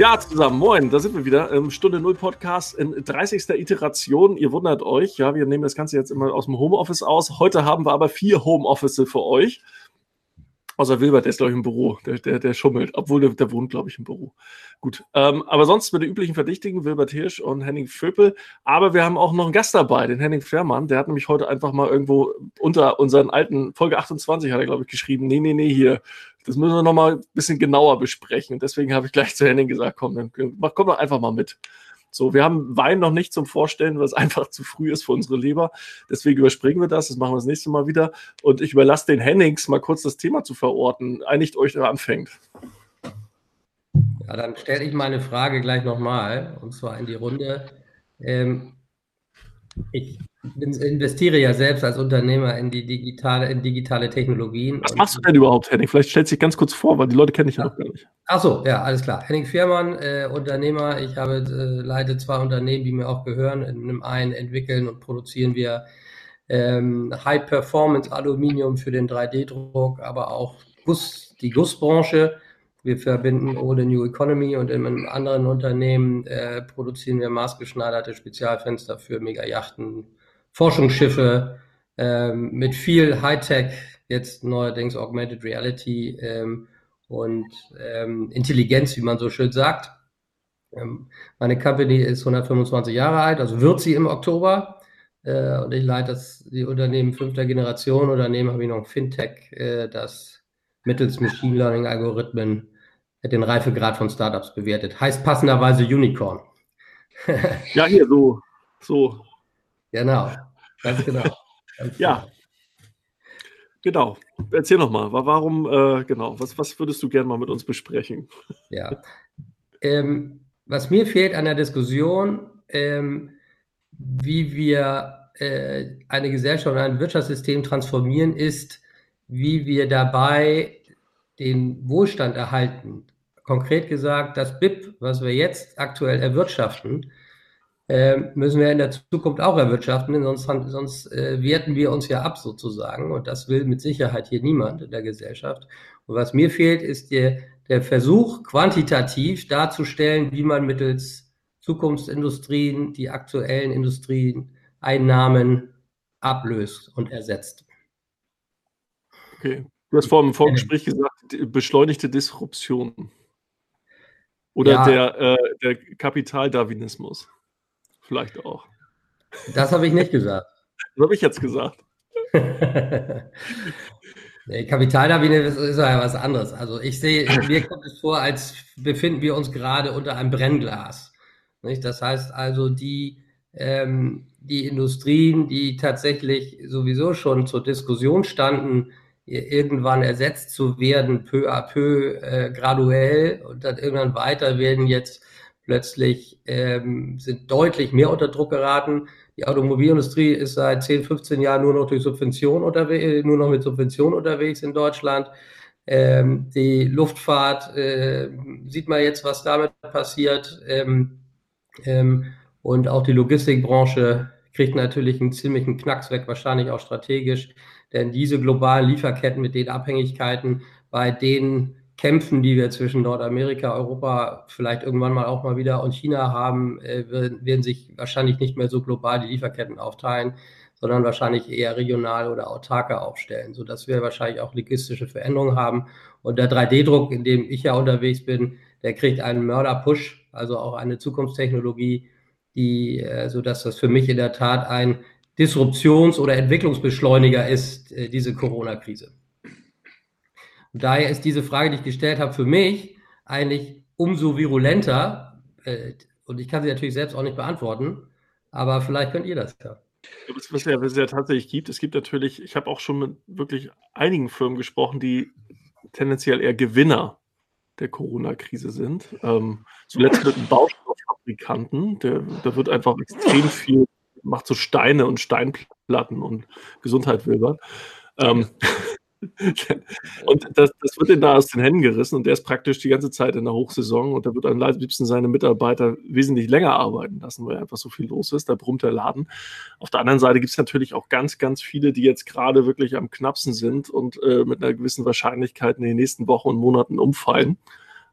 Ja, zusammen, moin, da sind wir wieder. Stunde Null Podcast in 30. Iteration. Ihr wundert euch, ja, wir nehmen das Ganze jetzt immer aus dem Homeoffice aus. Heute haben wir aber vier Homeoffice für euch. Außer Wilbert, der ist, glaube ich, im Büro. Der, der, der schummelt. Obwohl, der, der wohnt, glaube ich, im Büro. Gut. Ähm, aber sonst mit den üblichen Verdächtigen, Wilbert Hirsch und Henning Vöpel. Aber wir haben auch noch einen Gast dabei, den Henning Fährmann. Der hat nämlich heute einfach mal irgendwo unter unseren alten, Folge 28 hat er, glaube ich, geschrieben. Nee, nee, nee, hier. Das müssen wir noch mal ein bisschen genauer besprechen. Und deswegen habe ich gleich zu Henning gesagt, komm, dann komm doch einfach mal mit. So, wir haben Wein noch nicht zum Vorstellen, was einfach zu früh ist für unsere Leber. Deswegen überspringen wir das. Das machen wir das nächste Mal wieder. Und ich überlasse den Hennings mal kurz das Thema zu verorten. Einigt euch, wer anfängt. Ja, dann stelle ich meine Frage gleich nochmal, und zwar in die Runde. Ähm, ich investiere ja selbst als Unternehmer in die digitale, in digitale Technologien. Was machst du denn überhaupt, Henning? Vielleicht stellst du dich ganz kurz vor, weil die Leute kenne ich ja noch gar nicht. Ach so, ja, alles klar. Henning Fährmann, äh, Unternehmer. Ich habe, äh, leite zwei Unternehmen, die mir auch gehören. In einem einen entwickeln und produzieren wir ähm, High-Performance-Aluminium für den 3D-Druck, aber auch Guss, die Gussbranche. Wir verbinden Ode New Economy und in einem anderen Unternehmen äh, produzieren wir maßgeschneiderte Spezialfenster für Megayachten, Forschungsschiffe ähm, mit viel Hightech, jetzt neuerdings Augmented Reality ähm, und ähm, Intelligenz, wie man so schön sagt. Ähm, meine Company ist 125 Jahre alt, also wird sie im Oktober. Äh, und ich leite das, die Unternehmen fünfter Generation. Unternehmen habe ich noch ein Fintech, äh, das mittels Machine Learning Algorithmen den Reifegrad von Startups bewertet. Heißt passenderweise Unicorn. ja, hier so, so Genau, ganz genau. Ganz ja. Genau. Erzähl nochmal, warum, äh, genau, was, was würdest du gerne mal mit uns besprechen? Ja. Ähm, was mir fehlt an der Diskussion, ähm, wie wir äh, eine Gesellschaft und ein Wirtschaftssystem transformieren, ist, wie wir dabei den Wohlstand erhalten. Konkret gesagt, das BIP, was wir jetzt aktuell erwirtschaften, äh, müssen wir in der Zukunft auch erwirtschaften, sonst, sonst äh, werten wir uns ja ab sozusagen. Und das will mit Sicherheit hier niemand in der Gesellschaft. Und was mir fehlt, ist der, der Versuch, quantitativ darzustellen, wie man mittels Zukunftsindustrien die aktuellen Industrieeinnahmen ablöst und ersetzt. Okay. Du hast vor dem Vorgespräch gesagt, beschleunigte Disruption. Oder ja. der, äh, der Kapitaldarwinismus vielleicht auch. Das habe ich nicht gesagt. Das habe ich jetzt gesagt. nee, Kapitaldarwinismus ist ja was anderes. Also ich sehe, mir kommt es vor, als befinden wir uns gerade unter einem Brennglas. Nicht? Das heißt also, die, ähm, die Industrien, die tatsächlich sowieso schon zur Diskussion standen, irgendwann ersetzt zu werden, peu à peu, äh, graduell und dann irgendwann weiter werden jetzt plötzlich ähm, sind deutlich mehr unter Druck geraten. Die Automobilindustrie ist seit 10, 15 Jahren nur noch durch Subvention unterwegs, nur noch mit Subvention unterwegs in Deutschland. Ähm, die Luftfahrt äh, sieht man jetzt, was damit passiert. Ähm, ähm, und auch die Logistikbranche kriegt natürlich einen ziemlichen Knacks weg, wahrscheinlich auch strategisch. Denn diese globalen Lieferketten mit den Abhängigkeiten, bei denen Kämpfen, die wir zwischen Nordamerika, Europa, vielleicht irgendwann mal auch mal wieder und China haben, äh, werden sich wahrscheinlich nicht mehr so global die Lieferketten aufteilen, sondern wahrscheinlich eher regional oder autarker aufstellen, sodass wir wahrscheinlich auch logistische Veränderungen haben. Und der 3D-Druck, in dem ich ja unterwegs bin, der kriegt einen Mörder-Push, also auch eine Zukunftstechnologie, die, äh, sodass das für mich in der Tat ein Disruptions- oder Entwicklungsbeschleuniger ist, äh, diese Corona-Krise. Daher ist diese Frage, die ich gestellt habe, für mich eigentlich umso virulenter. Äh, und ich kann sie natürlich selbst auch nicht beantworten, aber vielleicht könnt ihr das ja. Ja, was es ja tatsächlich gibt, es gibt natürlich, ich habe auch schon mit wirklich einigen Firmen gesprochen, die tendenziell eher Gewinner der Corona-Krise sind. Ähm, zuletzt mit einem Baustofffabrikanten, der, da wird einfach extrem viel, macht so Steine und Steinplatten und Gesundheit wilbert. Ähm, und das, das wird ihm da aus den Händen gerissen und der ist praktisch die ganze Zeit in der Hochsaison und da wird am liebsten seine Mitarbeiter wesentlich länger arbeiten lassen, weil einfach so viel los ist. Da brummt der Laden. Auf der anderen Seite gibt es natürlich auch ganz, ganz viele, die jetzt gerade wirklich am knappsten sind und äh, mit einer gewissen Wahrscheinlichkeit in den nächsten Wochen und Monaten umfallen.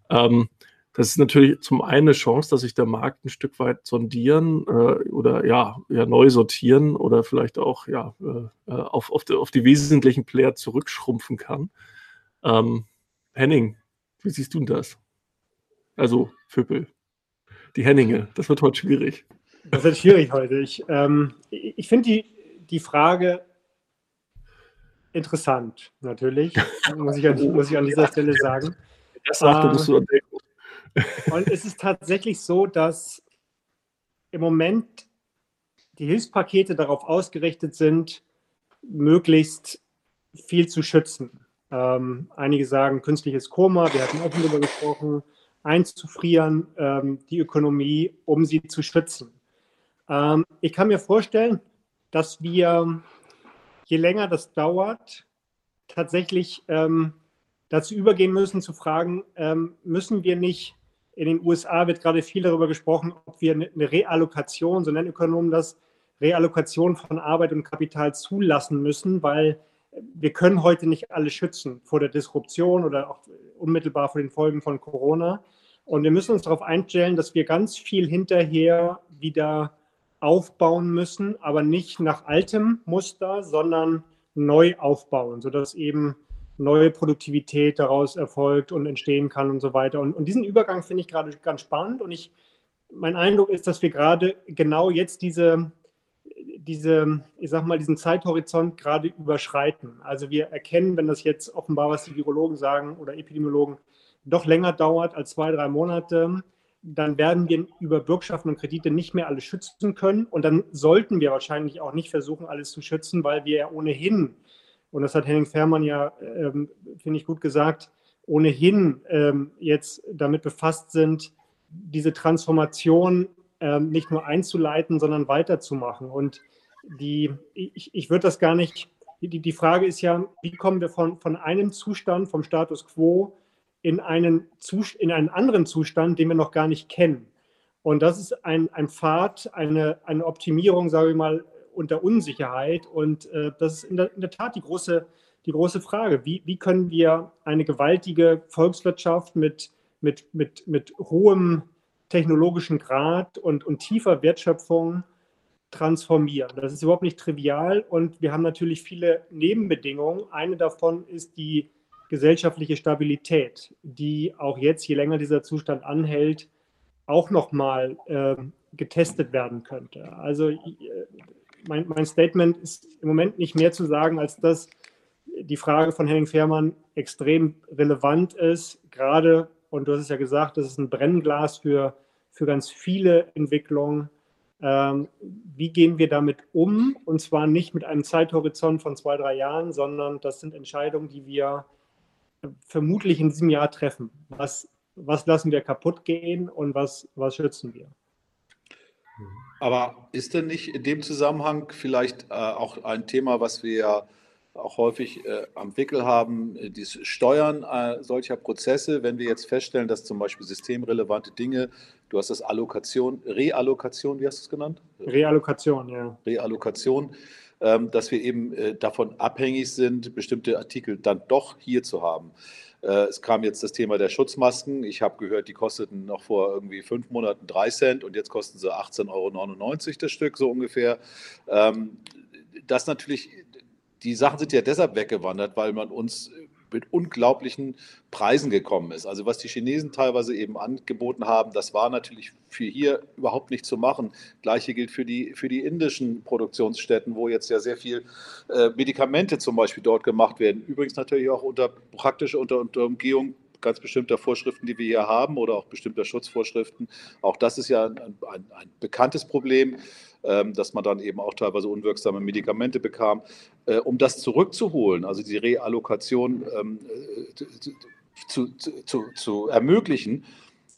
Ähm, Das ist natürlich zum einen eine Chance, dass sich der Markt ein Stück weit sondieren äh, oder ja, ja, neu sortieren oder vielleicht auch ja, äh, äh auf, auf, die, auf die wesentlichen Player zurückschrumpfen kann. Ähm, Henning, wie siehst du das? Also, Füppel. Die Henninge, das wird heute schwierig. Das wird schwierig heute. Ich, ähm, ich finde die, die Frage interessant, natürlich, muss ich an, muss ich an dieser Stelle sagen. Das sagte, musst du entdecken. Und es ist tatsächlich so, dass im Moment die Hilfspakete darauf ausgerichtet sind, möglichst viel zu schützen. Ähm, einige sagen künstliches Koma, wir hatten auch darüber gesprochen, einzufrieren, ähm, die Ökonomie, um sie zu schützen. Ähm, ich kann mir vorstellen, dass wir, je länger das dauert, tatsächlich ähm, dazu übergehen müssen, zu fragen, ähm, müssen wir nicht, in den USA wird gerade viel darüber gesprochen, ob wir eine Reallokation, so nennen Ökonomen das, Reallokation von Arbeit und Kapital zulassen müssen, weil wir können heute nicht alle schützen vor der Disruption oder auch unmittelbar vor den Folgen von Corona. Und wir müssen uns darauf einstellen, dass wir ganz viel hinterher wieder aufbauen müssen, aber nicht nach altem Muster, sondern neu aufbauen, sodass eben neue Produktivität daraus erfolgt und entstehen kann und so weiter. Und, und diesen Übergang finde ich gerade ganz spannend. Und ich, mein Eindruck ist, dass wir gerade genau jetzt diese, diese, ich sag mal, diesen Zeithorizont gerade überschreiten. Also wir erkennen, wenn das jetzt offenbar, was die Virologen sagen oder Epidemiologen, doch länger dauert als zwei, drei Monate, dann werden wir über Bürgschaften und Kredite nicht mehr alles schützen können. Und dann sollten wir wahrscheinlich auch nicht versuchen, alles zu schützen, weil wir ja ohnehin, und das hat Henning Fährmann ja, ähm, finde ich, gut gesagt, ohnehin ähm, jetzt damit befasst sind, diese Transformation ähm, nicht nur einzuleiten, sondern weiterzumachen. Und die, ich, ich würde das gar nicht, die, die Frage ist ja, wie kommen wir von, von einem Zustand, vom Status quo, in einen, in einen anderen Zustand, den wir noch gar nicht kennen. Und das ist ein, ein Pfad, eine, eine Optimierung, sage ich mal, unter Unsicherheit. Und äh, das ist in der, in der, Tat die große, die große Frage. Wie, wie können wir eine gewaltige Volkswirtschaft mit, mit, mit, mit hohem technologischen Grad und, und tiefer Wertschöpfung transformieren? Das ist überhaupt nicht trivial und wir haben natürlich viele Nebenbedingungen. Eine davon ist die gesellschaftliche Stabilität, die auch jetzt, je länger dieser Zustand anhält, auch nochmal äh, getestet werden könnte. Also äh, mein, mein, Statement ist im Moment nicht mehr zu sagen, als dass die Frage von Henning Fehrmann extrem relevant ist, gerade, und du hast es ja gesagt, das ist ein Brennglas für, für ganz viele Entwicklungen. Ähm, wie gehen wir damit um? Und zwar nicht mit einem Zeithorizont von zwei, drei Jahren, sondern das sind Entscheidungen, die wir vermutlich in diesem Jahr treffen. Was, was lassen wir kaputt gehen und was, was schützen wir? Aber ist denn nicht in dem Zusammenhang vielleicht äh, auch ein Thema, was wir ja auch häufig äh, am Wickel haben, äh, das Steuern äh, solcher Prozesse, wenn wir jetzt feststellen, dass zum Beispiel systemrelevante Dinge, du hast das Allokation, Reallokation, wie hast du es genannt? Reallokation, ja. Reallokation ähm, dass wir eben äh, davon abhängig sind, bestimmte Artikel dann doch hier zu haben. Äh, es kam jetzt das Thema der Schutzmasken. Ich habe gehört, die kosteten noch vor irgendwie fünf Monaten drei Cent und jetzt kosten sie 18,99 Euro das Stück, so ungefähr. Ähm, das natürlich, die Sachen sind ja deshalb weggewandert, weil man uns mit unglaublichen Preisen gekommen ist. Also was die Chinesen teilweise eben angeboten haben, das war natürlich für hier überhaupt nicht zu machen. Gleiche gilt für die, für die indischen Produktionsstätten, wo jetzt ja sehr viel äh, Medikamente zum Beispiel dort gemacht werden. Übrigens natürlich auch unter praktisch unter, unter Umgehung ganz bestimmter Vorschriften, die wir hier haben oder auch bestimmter Schutzvorschriften. Auch das ist ja ein, ein, ein bekanntes Problem. Ähm, dass man dann eben auch teilweise unwirksame Medikamente bekam. Äh, um das zurückzuholen, also die Reallokation ähm, äh, zu, zu, zu ermöglichen,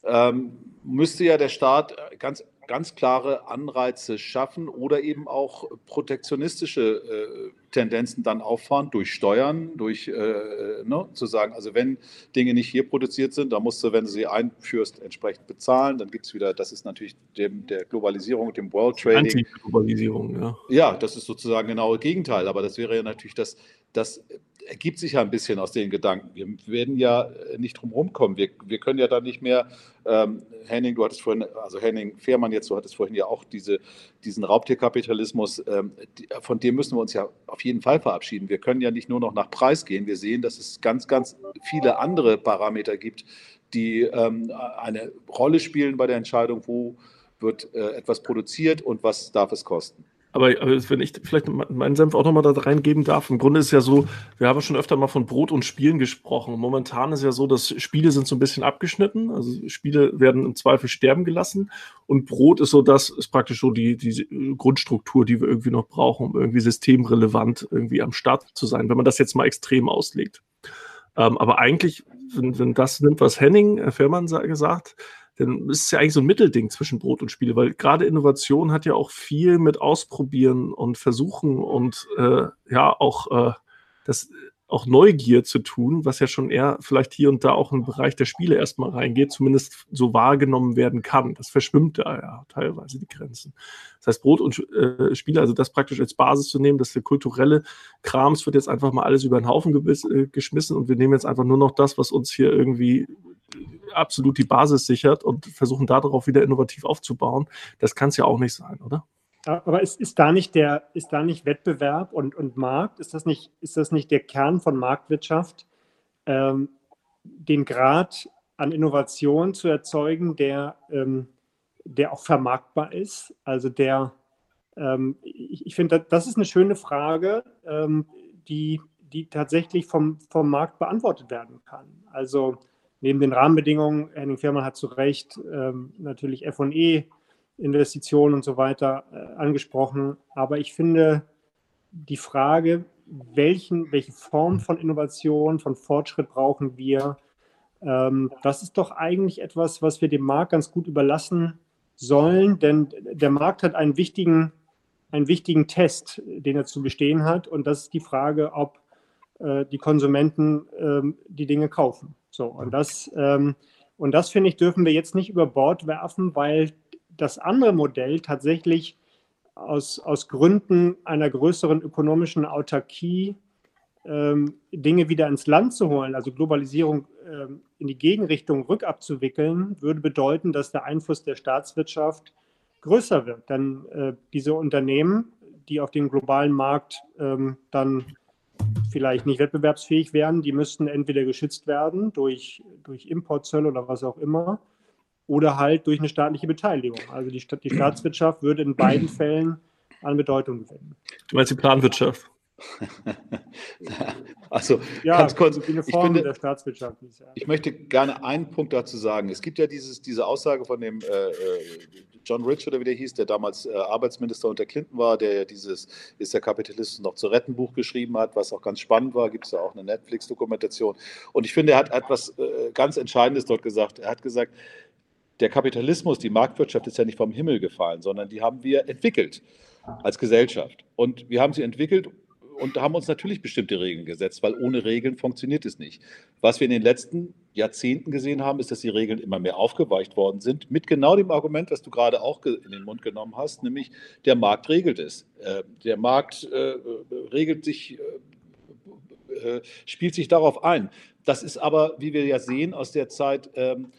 ähm, müsste ja der Staat ganz ganz klare Anreize schaffen oder eben auch protektionistische Tendenzen dann auffahren durch Steuern, durch äh, ne, zu sagen, also wenn Dinge nicht hier produziert sind, dann musst du, wenn du sie einführst, entsprechend bezahlen. Dann gibt es wieder, das ist natürlich dem, der Globalisierung, dem World Trading. Anti-Globalisierung, ja. Ja, das ist sozusagen genau das Gegenteil. Aber das wäre ja natürlich das, das ergibt sich ja ein bisschen aus den Gedanken. Wir werden ja nicht drum rumkommen. Wir, wir können ja da nicht mehr, ähm, Henning, du hattest vorhin, also Henning Fehrmann jetzt, du hattest vorhin ja auch diese, diesen Raubtierkapitalismus, ähm, die, von dem müssen wir uns ja auf jeden Fall verabschieden. Wir können ja nicht nur noch nach Preis gehen. Wir sehen, dass es ganz, ganz viele andere Parameter gibt, die ähm, eine Rolle spielen bei der Entscheidung, wo wird äh, etwas produziert und was darf es kosten. Aber, aber, wenn ich vielleicht meinen Senf auch nochmal da reingeben darf, im Grunde ist ja so, wir haben schon öfter mal von Brot und Spielen gesprochen. Momentan ist ja so, dass Spiele sind so ein bisschen abgeschnitten. Also Spiele werden im Zweifel sterben gelassen. Und Brot ist so, das ist praktisch so die, die Grundstruktur, die wir irgendwie noch brauchen, um irgendwie systemrelevant irgendwie am Start zu sein, wenn man das jetzt mal extrem auslegt. Ähm, aber eigentlich, wenn, wenn das nimmt, was Henning äh, Fährmann gesagt, dann ist es ja eigentlich so ein Mittelding zwischen Brot und Spiele, weil gerade Innovation hat ja auch viel mit Ausprobieren und Versuchen und äh, ja auch äh, das auch Neugier zu tun, was ja schon eher vielleicht hier und da auch im Bereich der Spiele erstmal reingeht, zumindest so wahrgenommen werden kann. Das verschwimmt da ja teilweise die Grenzen. Das heißt, Brot und äh, Spiele, also das praktisch als Basis zu nehmen, dass der kulturelle Krams wird jetzt einfach mal alles über den Haufen äh, geschmissen und wir nehmen jetzt einfach nur noch das, was uns hier irgendwie absolut die Basis sichert und versuchen darauf wieder innovativ aufzubauen. Das kann es ja auch nicht sein, oder? Aber ist, ist, da nicht der, ist da nicht Wettbewerb und, und Markt, ist das, nicht, ist das nicht der Kern von Marktwirtschaft, ähm, den Grad an Innovation zu erzeugen, der, ähm, der auch vermarktbar ist? Also der, ähm, ich, ich finde, das ist eine schöne Frage, ähm, die, die tatsächlich vom, vom Markt beantwortet werden kann. Also neben den Rahmenbedingungen, Henning Firman hat zu Recht ähm, natürlich FE Investitionen und so weiter äh, angesprochen. Aber ich finde die Frage, welchen, welche Form von Innovation, von Fortschritt brauchen wir, ähm, das ist doch eigentlich etwas, was wir dem Markt ganz gut überlassen sollen, denn der Markt hat einen wichtigen, einen wichtigen Test, den er zu bestehen hat. Und das ist die Frage, ob äh, die Konsumenten ähm, die Dinge kaufen. So, und das, ähm, und das finde ich, dürfen wir jetzt nicht über Bord werfen, weil das andere Modell tatsächlich aus, aus Gründen einer größeren ökonomischen Autarkie ähm, Dinge wieder ins Land zu holen, also Globalisierung ähm, in die Gegenrichtung rückabzuwickeln, würde bedeuten, dass der Einfluss der Staatswirtschaft größer wird. Denn äh, diese Unternehmen, die auf dem globalen Markt ähm, dann vielleicht nicht wettbewerbsfähig wären, die müssten entweder geschützt werden durch, durch Importzölle oder was auch immer oder halt durch eine staatliche Beteiligung. Also die, die Staatswirtschaft würde in beiden Fällen an Bedeutung gewinnen. Du meinst die Planwirtschaft? also ja, ganz kurz, ich, finde, der Staatswirtschaft. Ich möchte gerne einen Punkt dazu sagen. Es gibt ja dieses, diese Aussage von dem äh, äh, John Rich oder wie der hieß, der damals äh, Arbeitsminister unter Clinton war, der ja dieses Ist der Kapitalist noch zu retten Buch geschrieben hat, was auch ganz spannend war. Gibt es ja auch eine Netflix-Dokumentation. Und ich finde, er hat etwas äh, ganz Entscheidendes dort gesagt. Er hat gesagt, der Kapitalismus, die Marktwirtschaft ist ja nicht vom Himmel gefallen, sondern die haben wir entwickelt als Gesellschaft. Und wir haben sie entwickelt und haben uns natürlich bestimmte Regeln gesetzt, weil ohne Regeln funktioniert es nicht. Was wir in den letzten Jahrzehnten gesehen haben, ist, dass die Regeln immer mehr aufgeweicht worden sind, mit genau dem Argument, was du gerade auch in den Mund genommen hast, nämlich der Markt regelt es. Äh, der Markt äh, regelt sich, äh, spielt sich darauf ein. Das ist aber, wie wir ja sehen aus der Zeit, ähm,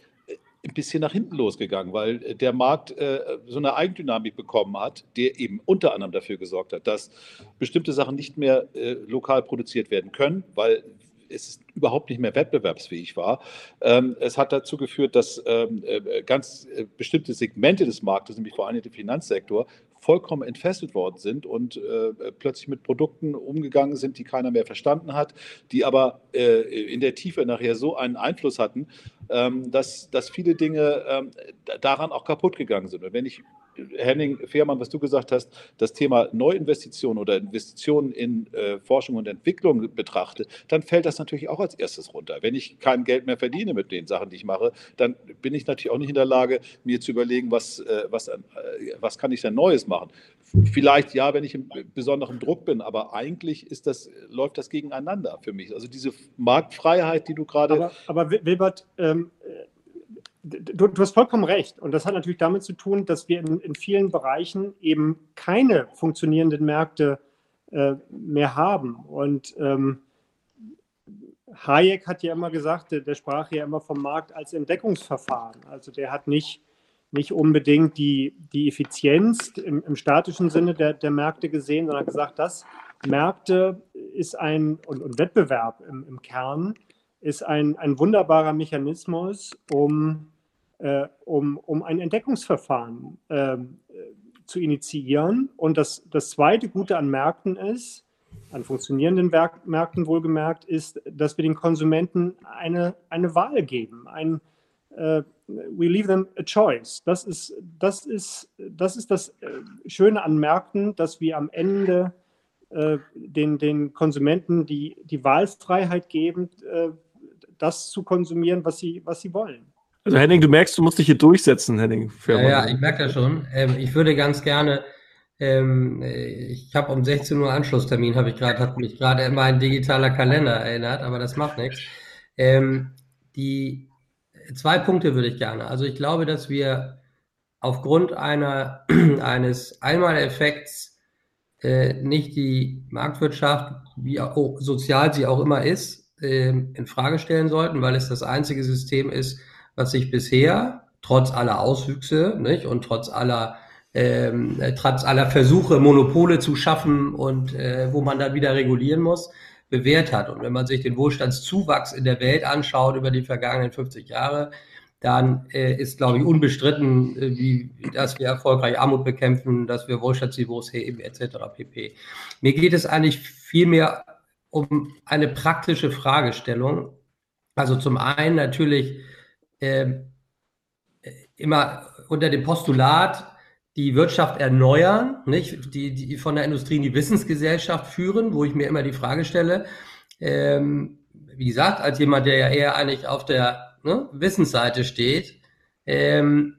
ein bisschen nach hinten losgegangen, weil äh, der Markt äh, so eine Eigendynamik bekommen hat, der eben unter anderem dafür gesorgt hat, dass bestimmte Sachen nicht mehr äh, lokal produziert werden können, weil es überhaupt nicht mehr wettbewerbsfähig war. Ähm, es hat dazu geführt, dass ähm, äh, ganz äh, bestimmte Segmente des Marktes, nämlich vor allem der Finanzsektor, vollkommen entfesselt worden sind und äh, plötzlich mit Produkten umgegangen sind, die keiner mehr verstanden hat, die aber äh, in der Tiefe nachher so einen Einfluss hatten, ähm, dass, dass viele Dinge ähm, daran auch kaputt gegangen sind. Und wenn ich Henning Fehrmann, was du gesagt hast, das Thema Neuinvestitionen oder Investitionen in äh, Forschung und Entwicklung betrachte, dann fällt das natürlich auch als erstes runter. Wenn ich kein Geld mehr verdiene mit den Sachen, die ich mache, dann bin ich natürlich auch nicht in der Lage, mir zu überlegen, was, äh, was, äh, was kann ich denn Neues machen. Vielleicht ja, wenn ich im besonderen Druck bin, aber eigentlich ist das, läuft das gegeneinander für mich. Also diese Marktfreiheit, die du gerade. Aber, aber Wilbert, ähm, du, du, hast vollkommen recht. Und das hat natürlich damit zu tun, dass wir in, in vielen Bereichen eben keine funktionierenden Märkte äh, mehr haben. Und ähm, Hayek hat ja immer gesagt, der, der, sprach ja immer vom Markt als Entdeckungsverfahren. Also der hat nicht, nicht unbedingt die, die Effizienz im, im statischen Sinne der, der Märkte gesehen, sondern gesagt, dass Märkte ist ein und, und Wettbewerb im, im Kern ist ein, ein wunderbarer Mechanismus, um, äh, um, um ein Entdeckungsverfahren äh, zu initiieren. Und das, das zweite Gute an Märkten ist, an funktionierenden Werk Märkten wohlgemerkt, ist, dass wir den Konsumenten eine, eine Wahl geben. Ein, äh, we leave them a choice. Das ist das, ist, das, ist das äh, Schöne an Märkten, dass wir am Ende äh, den, den Konsumenten die, die Wahlfreiheit geben, äh, das zu konsumieren, was sie, was sie wollen. Also Henning, du merkst, du musst dich hier durchsetzen, Henning. Ja, ja, ich merke das schon. Ähm, ich würde ganz gerne, ähm, ich habe um 16 Uhr Anschlusstermin, habe ich gerade, hat mich gerade immer ein digitaler Kalender erinnert, aber das macht nichts. Ähm, die zwei Punkte würde ich gerne. Also ich glaube, dass wir aufgrund einer, eines Einmaleffekts äh, nicht die Marktwirtschaft, wie auch, sozial sie auch immer ist, ähm, in Frage stellen sollten, weil es das einzige System ist, was sich bisher trotz aller Auswüchse nicht, und trotz aller ähm, trotz aller Versuche, Monopole zu schaffen und äh, wo man dann wieder regulieren muss, bewährt hat. Und wenn man sich den Wohlstandszuwachs in der Welt anschaut über die vergangenen 50 Jahre, dann äh, ist, glaube ich, unbestritten, äh, wie, dass wir erfolgreich Armut bekämpfen, dass wir Wohlstandsniveaus heben, etc. pp. Mir geht es eigentlich vielmehr um eine praktische Fragestellung. Also zum einen natürlich äh, immer unter dem Postulat, die Wirtschaft erneuern, nicht? Die, die von der Industrie in die Wissensgesellschaft führen, wo ich mir immer die Frage stelle, ähm, wie gesagt, als jemand, der ja eher eigentlich auf der ne, Wissensseite steht, ähm,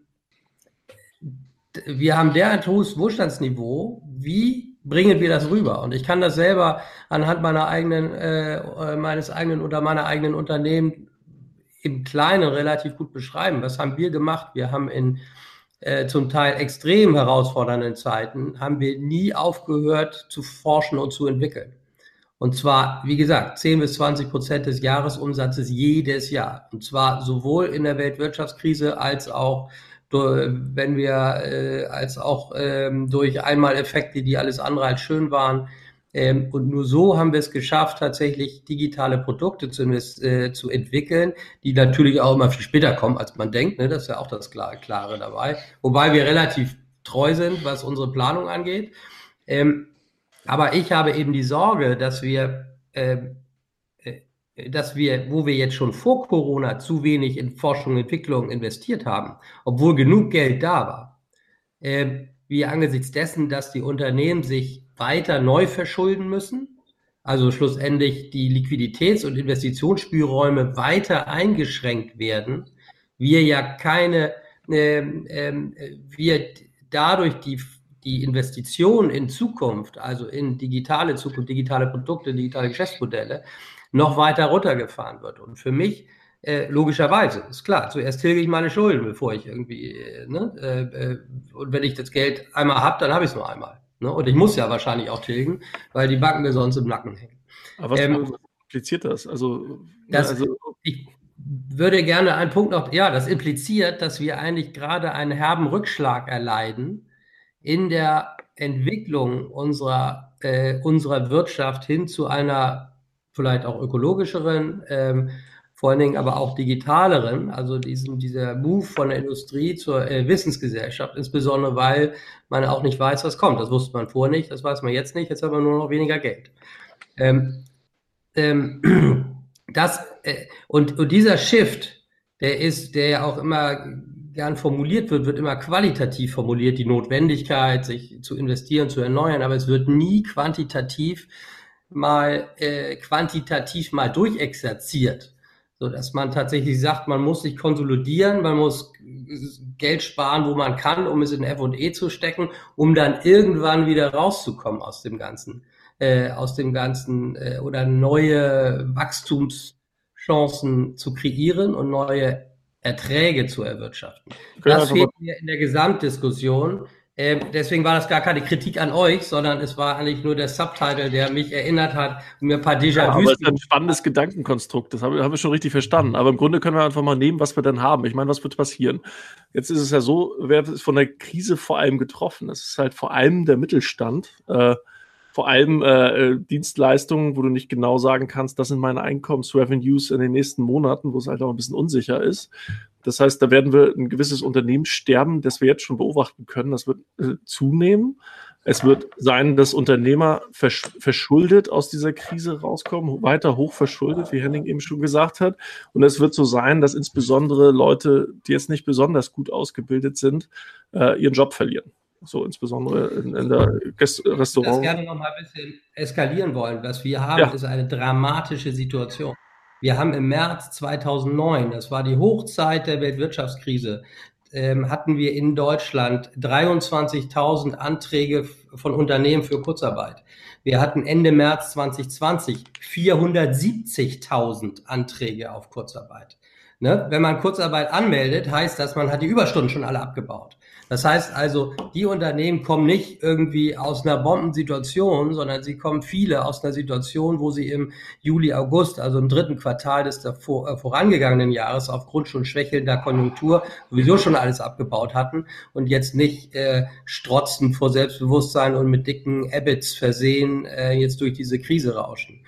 wir haben derart hohes Wohlstandsniveau, wie bringen wir das rüber. Und ich kann das selber anhand meiner eigenen, äh, meines eigenen oder meiner eigenen Unternehmen im Kleinen relativ gut beschreiben. Was haben wir gemacht? Wir haben in äh, zum Teil extrem herausfordernden Zeiten, haben wir nie aufgehört zu forschen und zu entwickeln. Und zwar, wie gesagt, 10 bis 20 Prozent des Jahresumsatzes jedes Jahr. Und zwar sowohl in der Weltwirtschaftskrise als auch wenn wir äh, als auch ähm, durch Einmaleffekte, die alles andere als schön waren. Ähm, und nur so haben wir es geschafft, tatsächlich digitale Produkte zu, äh, zu entwickeln, die natürlich auch immer viel später kommen, als man denkt. Ne? Das ist ja auch das Klare, Klare dabei. Wobei wir relativ treu sind, was unsere Planung angeht. Ähm, aber ich habe eben die Sorge, dass wir ähm, dass wir, wo wir jetzt schon vor Corona zu wenig in Forschung und Entwicklung investiert haben, obwohl genug Geld da war, äh, wir angesichts dessen, dass die Unternehmen sich weiter neu verschulden müssen, also schlussendlich die Liquiditäts- und Investitionsspielräume weiter eingeschränkt werden, wir ja keine, äh, äh, wir dadurch die die Investition in Zukunft, also in digitale Zukunft, digitale Produkte, digitale Geschäftsmodelle, noch weiter runtergefahren wird. Und für mich, äh, logischerweise, ist klar, zuerst tilge ich meine Schulden, bevor ich irgendwie, äh, ne, äh, äh und wenn ich das Geld einmal habe, dann habe ich es nur einmal. Ne? Und ich muss ja wahrscheinlich auch tilgen, weil die Banken mir sonst im Nacken hängen. Aber was ähm, impliziert das? Also, das, also ich würde gerne einen Punkt noch, ja, das impliziert, dass wir eigentlich gerade einen herben Rückschlag erleiden in der Entwicklung unserer, äh, unserer Wirtschaft hin zu einer vielleicht auch ökologischeren, ähm, vor allen Dingen aber auch digitaleren, also diesen, dieser Move von der Industrie zur äh, Wissensgesellschaft, insbesondere weil man auch nicht weiß, was kommt. Das wusste man vorher nicht, das weiß man jetzt nicht, jetzt hat man nur noch weniger Geld. Ähm, ähm, das, äh, und, und dieser Shift, der ist, der ja auch immer gern formuliert wird, wird immer qualitativ formuliert, die Notwendigkeit, sich zu investieren, zu erneuern, aber es wird nie quantitativ mal äh, quantitativ mal durchexerziert, so dass man tatsächlich sagt, man muss sich konsolidieren, man muss Geld sparen, wo man kann, um es in F&E zu stecken, um dann irgendwann wieder rauszukommen aus dem Ganzen, äh, aus dem Ganzen äh, oder neue Wachstumschancen zu kreieren und neue Erträge zu erwirtschaften. Das fehlt mir in der Gesamtdiskussion. Ähm, deswegen war das gar keine Kritik an euch, sondern es war eigentlich nur der Subtitle, der mich erinnert hat und mir ein paar Déjà-vus. Ja, aber es ist ein spannendes Gedankenkonstrukt, das habe hab ich schon richtig verstanden. Aber im Grunde können wir einfach mal nehmen, was wir dann haben. Ich meine, was wird passieren? Jetzt ist es ja so, wer ist von der Krise vor allem getroffen? Es ist halt vor allem der Mittelstand. Äh, vor allem äh, Dienstleistungen, wo du nicht genau sagen kannst, das sind meine Einkommensrevenues in den nächsten Monaten, wo es halt auch ein bisschen unsicher ist. Das heißt, da werden wir ein gewisses Unternehmen sterben, das wir jetzt schon beobachten können. Das wird äh, zunehmen. Es wird sein, dass Unternehmer versch verschuldet aus dieser Krise rauskommen, weiter hoch verschuldet, wie Henning eben schon gesagt hat. Und es wird so sein, dass insbesondere Leute, die jetzt nicht besonders gut ausgebildet sind, äh, ihren Job verlieren so insbesondere in, in der Gäste Restaurant. Ich gerne noch mal ein bisschen eskalieren wollen. Was wir haben, ja. ist eine dramatische Situation. Wir haben im März 2009, das war die Hochzeit der Weltwirtschaftskrise, ähm, hatten wir in Deutschland 23.000 Anträge von Unternehmen für Kurzarbeit. Wir hatten Ende März 2020 470.000 Anträge auf Kurzarbeit. Ne? Wenn man Kurzarbeit anmeldet, heißt das, man hat die Überstunden schon alle abgebaut. Das heißt also, die Unternehmen kommen nicht irgendwie aus einer Bombensituation, sondern sie kommen viele aus einer Situation, wo sie im Juli, August, also im dritten Quartal des davor, äh, vorangegangenen Jahres aufgrund schon schwächelnder Konjunktur sowieso schon alles abgebaut hatten und jetzt nicht äh, strotzen vor Selbstbewusstsein und mit dicken Ebits versehen äh, jetzt durch diese Krise rauschen.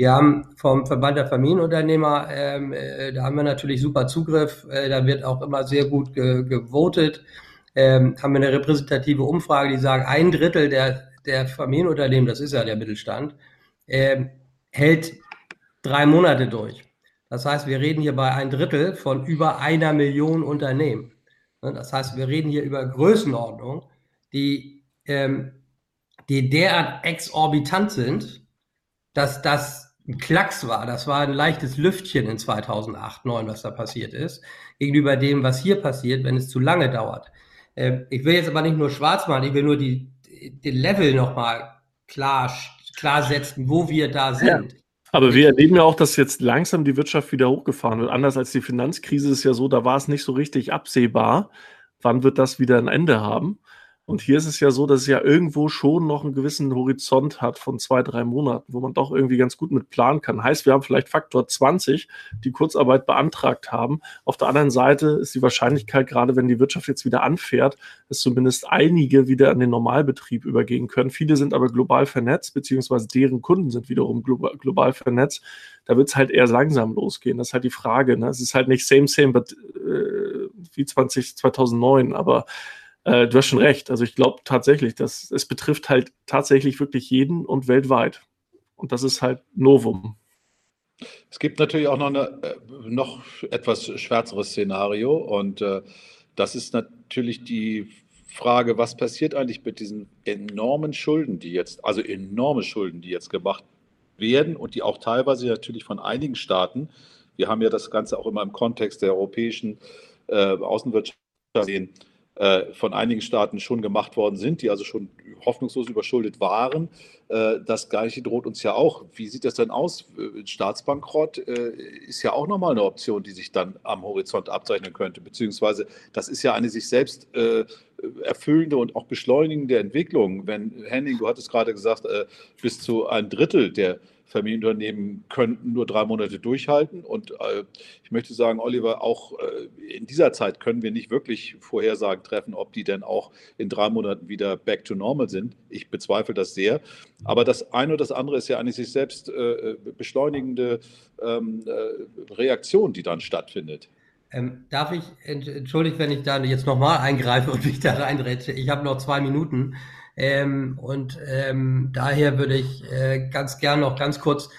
Wir haben vom Verband der Familienunternehmer, ähm, äh, da haben wir natürlich super Zugriff, äh, da wird auch immer sehr gut ge gewotet ähm, haben wir eine repräsentative Umfrage, die sagen, ein Drittel der, der Familienunternehmen, das ist ja der Mittelstand, äh, hält drei Monate durch. Das heißt, wir reden hier bei ein Drittel von über einer Million Unternehmen. Ne, das heißt, wir reden hier über Größenordnung, die, ähm, die derart exorbitant sind, dass das ein Klacks war. Das war ein leichtes Lüftchen in 2008, 2009, was da passiert ist, gegenüber dem, was hier passiert, wenn es zu lange dauert. Äh, ich will jetzt aber nicht nur schwarz malen, ich will nur die, den Level nochmal klar, klar setzen, wo wir da sind. Ja. Aber wir erleben ja auch, dass jetzt langsam die Wirtschaft wieder hochgefahren wird. Anders als die Finanzkrise ist ja so, da war es nicht so richtig absehbar, wann wird das wieder ein Ende haben. Und hier ist es ja so, dass es ja irgendwo schon noch einen gewissen Horizont hat von zwei, drei Monaten, wo man doch irgendwie ganz gut mit planen kann. Heißt, wir haben vielleicht Faktor 20, die Kurzarbeit beantragt haben. Auf der anderen Seite ist die Wahrscheinlichkeit, gerade wenn die Wirtschaft jetzt wieder anfährt, dass zumindest einige wieder an den Normalbetrieb übergehen können. Viele sind aber global vernetzt, beziehungsweise deren Kunden sind wiederum global, vernetzt. Da wird es halt eher langsam losgehen. Das ist halt die Frage. Ne? Es ist halt nicht same, same, but äh, wie 20, 2009, aber äh, du hast schon recht. Also ich glaube tatsächlich, dass es betrifft halt tatsächlich wirklich jeden und weltweit. Und das ist halt Novum. Es gibt natürlich auch noch, eine, äh, noch etwas schwärzeres Szenario und äh, das ist natürlich die Frage, was passiert eigentlich mit diesen enormen Schulden, die jetzt, also enorme Schulden, die jetzt gemacht werden und die auch teilweise natürlich von einigen Staaten, wir haben ja das Ganze auch immer im Kontext der europäischen äh, Außenwirtschaft gesehen, von einigen Staaten schon gemacht worden sind, die also schon hoffnungslos überschuldet waren. Äh, das Gleiche droht uns ja auch. Wie sieht das denn aus? Äh, Staatsbankrott ist ja auch nochmal eine Option, die sich dann am Horizont abzeichnen könnte. Beziehungsweise das ist ja eine sich selbst erfüllende und auch beschleunigende Entwicklung. Wenn, Henning, du hattest gerade gesagt, bis zu ein Drittel der Familienunternehmen könnten nur drei Monate durchhalten. Und äh, ich möchte sagen, Oliver, auch äh, in dieser Zeit können wir nicht wirklich Vorhersagen treffen, ob die denn auch in drei Monaten wieder back to normal sind. Ich bezweifle das sehr. Aber das eine oder das andere ist ja eigentlich sich selbst äh, beschleunigende ähm, äh, Reaktion, die dann stattfindet. Ähm, darf ich, entschuldigt, wenn ich da jetzt nochmal eingreife und mich da reinretsche. Ich habe noch zwei Minuten. Ähm, und ähm, daher würde ich äh, ganz gern noch ganz kurz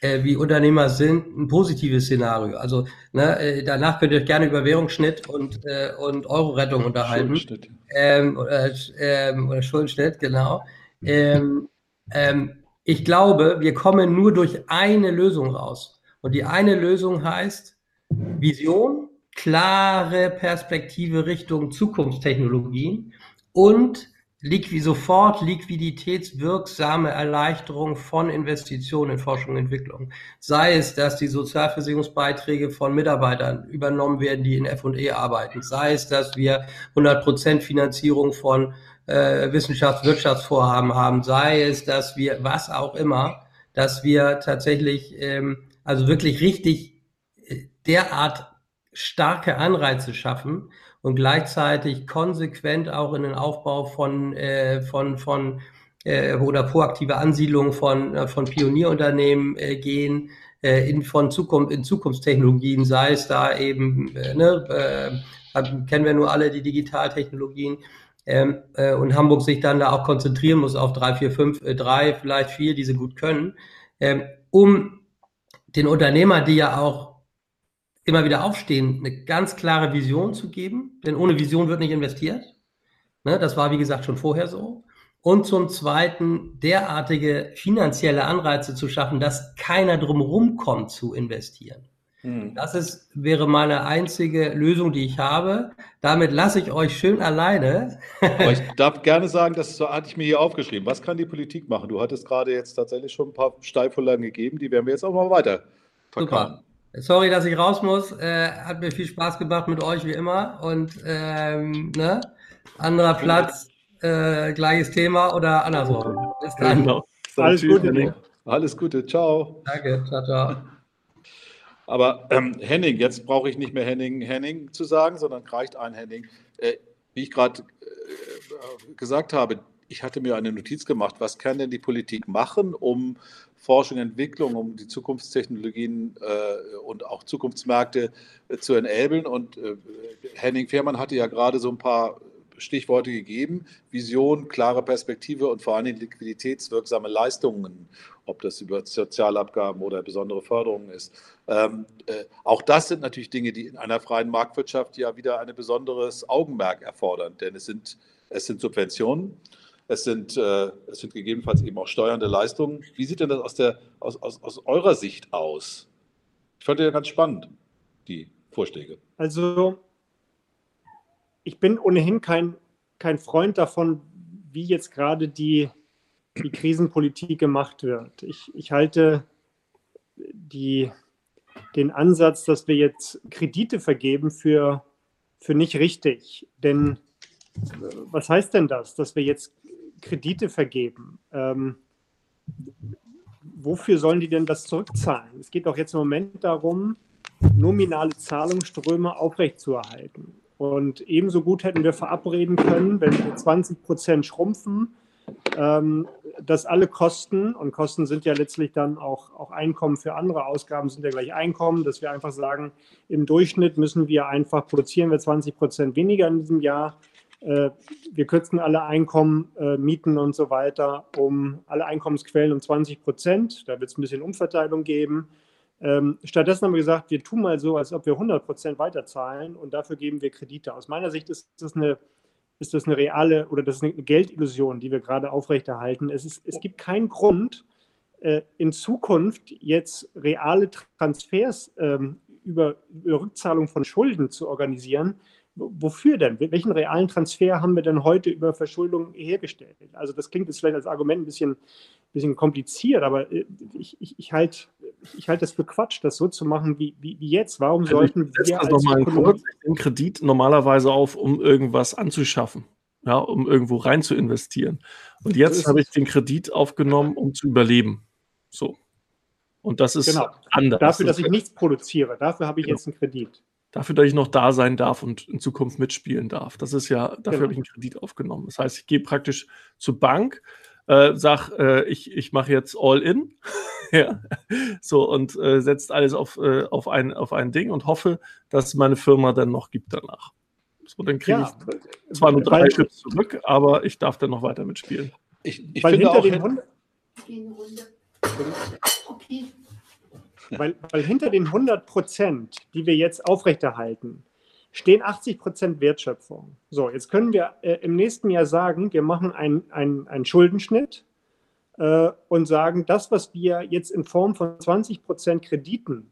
äh, wie Unternehmer sind, ein positives Szenario. Also ne, äh, danach könnt ihr euch gerne über Währungsschnitt und, äh, und Euro-Rettung unterhalten. Schuldenschnitt. Ähm, oder, ähm, oder Schuldenschnitt, genau. Ähm, ähm, ich glaube, wir kommen nur durch eine Lösung raus. Und die eine Lösung heißt Vision, klare Perspektive Richtung Zukunftstechnologien und sofort liquiditätswirksame Erleichterung von Investitionen in Forschung und Entwicklung. Sei es, dass die Sozialversicherungsbeiträge von Mitarbeitern übernommen werden, die in F&E arbeiten. Sei es, dass wir 100% Finanzierung von äh, Wissenschafts-, Wirtschaftsvorhaben haben. Sei es, dass wir, was auch immer, dass wir tatsächlich, ähm, also wirklich richtig äh, derart starke Anreize schaffen, und gleichzeitig konsequent auch in den Aufbau von, äh, von, von äh, oder proaktive Ansiedlung von, äh, von Pionierunternehmen äh, gehen, äh, in, von Zukunft, in Zukunftstechnologien, sei es da eben, äh, ne, äh, kennen wir nur alle die Digitaltechnologien, ähm, äh, und Hamburg sich dann da auch konzentrieren muss auf drei, vier, fünf, äh, drei, vielleicht vier, die sie gut können, ähm, um den Unternehmer, die ja auch immer wieder aufstehen, eine ganz klare Vision zu geben, denn ohne Vision wird nicht investiert. Ne, das war, wie gesagt, schon vorher so. Und zum Zweiten derartige finanzielle Anreize zu schaffen, dass keiner drumherum kommt zu investieren. Hm. Das ist, wäre meine einzige Lösung, die ich habe. Damit lasse ich euch schön alleine. Aber ich darf gerne sagen, das so hatte ich mir hier aufgeschrieben. Was kann die Politik machen? Du hattest gerade jetzt tatsächlich schon ein paar Steilvorlagen gegeben, die werden wir jetzt auch mal weiter verkaufen. Super. Sorry, dass ich raus muss. Äh, hat mir viel Spaß gemacht mit euch wie immer. Und ähm, ne? anderer Platz, äh, gleiches Thema oder andersrum. Bis dann. Genau. Alles Gute. Alles Gute. Ciao. Danke. Ciao, ciao. Aber ähm, Henning, jetzt brauche ich nicht mehr Henning, Henning zu sagen, sondern reicht ein Henning. Äh, wie ich gerade äh, gesagt habe, ich hatte mir eine Notiz gemacht, was kann denn die Politik machen, um Forschung und Entwicklung, um die Zukunftstechnologien äh, und auch Zukunftsmärkte äh, zu enablen. Und äh, Henning Fehrmann hatte ja gerade so ein paar Stichworte gegeben. Vision, klare Perspektive und vor allen Dingen liquiditätswirksame Leistungen, ob das über Sozialabgaben oder besondere Förderungen ist. Ähm, äh, auch das sind natürlich Dinge, die in einer freien Marktwirtschaft ja wieder ein besonderes Augenmerk erfordern, denn es sind, es sind Subventionen. Es sind, äh, es sind gegebenenfalls eben auch steuernde Leistungen. Wie sieht denn das aus, der, aus, aus, aus eurer Sicht aus? Ich fand ja ganz spannend, die Vorschläge. Also, ich bin ohnehin kein, kein Freund davon, wie jetzt gerade die, die Krisenpolitik gemacht wird. Ich, ich halte die, den Ansatz, dass wir jetzt Kredite vergeben, für, für nicht richtig. Denn was heißt denn das, dass wir jetzt Kredite vergeben, ähm, wofür sollen die denn das zurückzahlen? Es geht doch jetzt im Moment darum, nominale Zahlungsströme aufrechtzuerhalten. Und ebenso gut hätten wir verabreden können, wenn wir 20 Prozent schrumpfen, ähm, dass alle Kosten, und Kosten sind ja letztlich dann auch, auch Einkommen für andere Ausgaben, sind ja gleich Einkommen, dass wir einfach sagen, im Durchschnitt müssen wir einfach, produzieren wir 20 Prozent weniger in diesem Jahr, wir kürzen alle Einkommen, äh, Mieten und so weiter um alle Einkommensquellen um 20 Prozent. Da wird es ein bisschen Umverteilung geben. Ähm, stattdessen haben wir gesagt, wir tun mal so, als ob wir 100 Prozent weiterzahlen und dafür geben wir Kredite. Aus meiner Sicht ist das eine, ist das eine reale oder das ist eine Geldillusion, die wir gerade aufrechterhalten. Es, ist, es gibt keinen Grund, äh, in Zukunft jetzt reale Transfers ähm, über, über Rückzahlung von Schulden zu organisieren, wofür denn? Welchen realen Transfer haben wir denn heute über Verschuldung hergestellt? Also das klingt jetzt vielleicht als Argument ein bisschen, bisschen kompliziert, aber äh, ich, ich, ich halte ich halt das für Quatsch, das so zu machen wie, wie, wie jetzt. Warum also sollten wir als nochmal kurz den Kredit normalerweise auf, um irgendwas anzuschaffen, ja, um irgendwo rein zu investieren. Und jetzt habe ich den Kredit aufgenommen, um zu überleben. So. Und das ist genau. anders. Dafür, dass ich nichts produziere, dafür habe ich genau. jetzt einen Kredit dafür, dass ich noch da sein darf und in Zukunft mitspielen darf. Das ist ja, dafür genau. habe ich einen Kredit aufgenommen. Das heißt, ich gehe praktisch zur Bank, äh, sag, äh, ich, ich mache jetzt All-In, ja, so und äh, setzt alles auf, äh, auf, ein, auf ein Ding und hoffe, dass meine Firma dann noch gibt danach. So, dann kriege ja, ich zwar nur drei Chips zurück, aber ich darf dann noch weiter mitspielen. Ich, ich finde auch. Hunde okay. Weil, weil hinter den 100 Prozent, die wir jetzt aufrechterhalten, stehen 80 Prozent Wertschöpfung. So, jetzt können wir äh, im nächsten Jahr sagen, wir machen einen Schuldenschnitt äh, und sagen, das, was wir jetzt in Form von 20 Prozent Krediten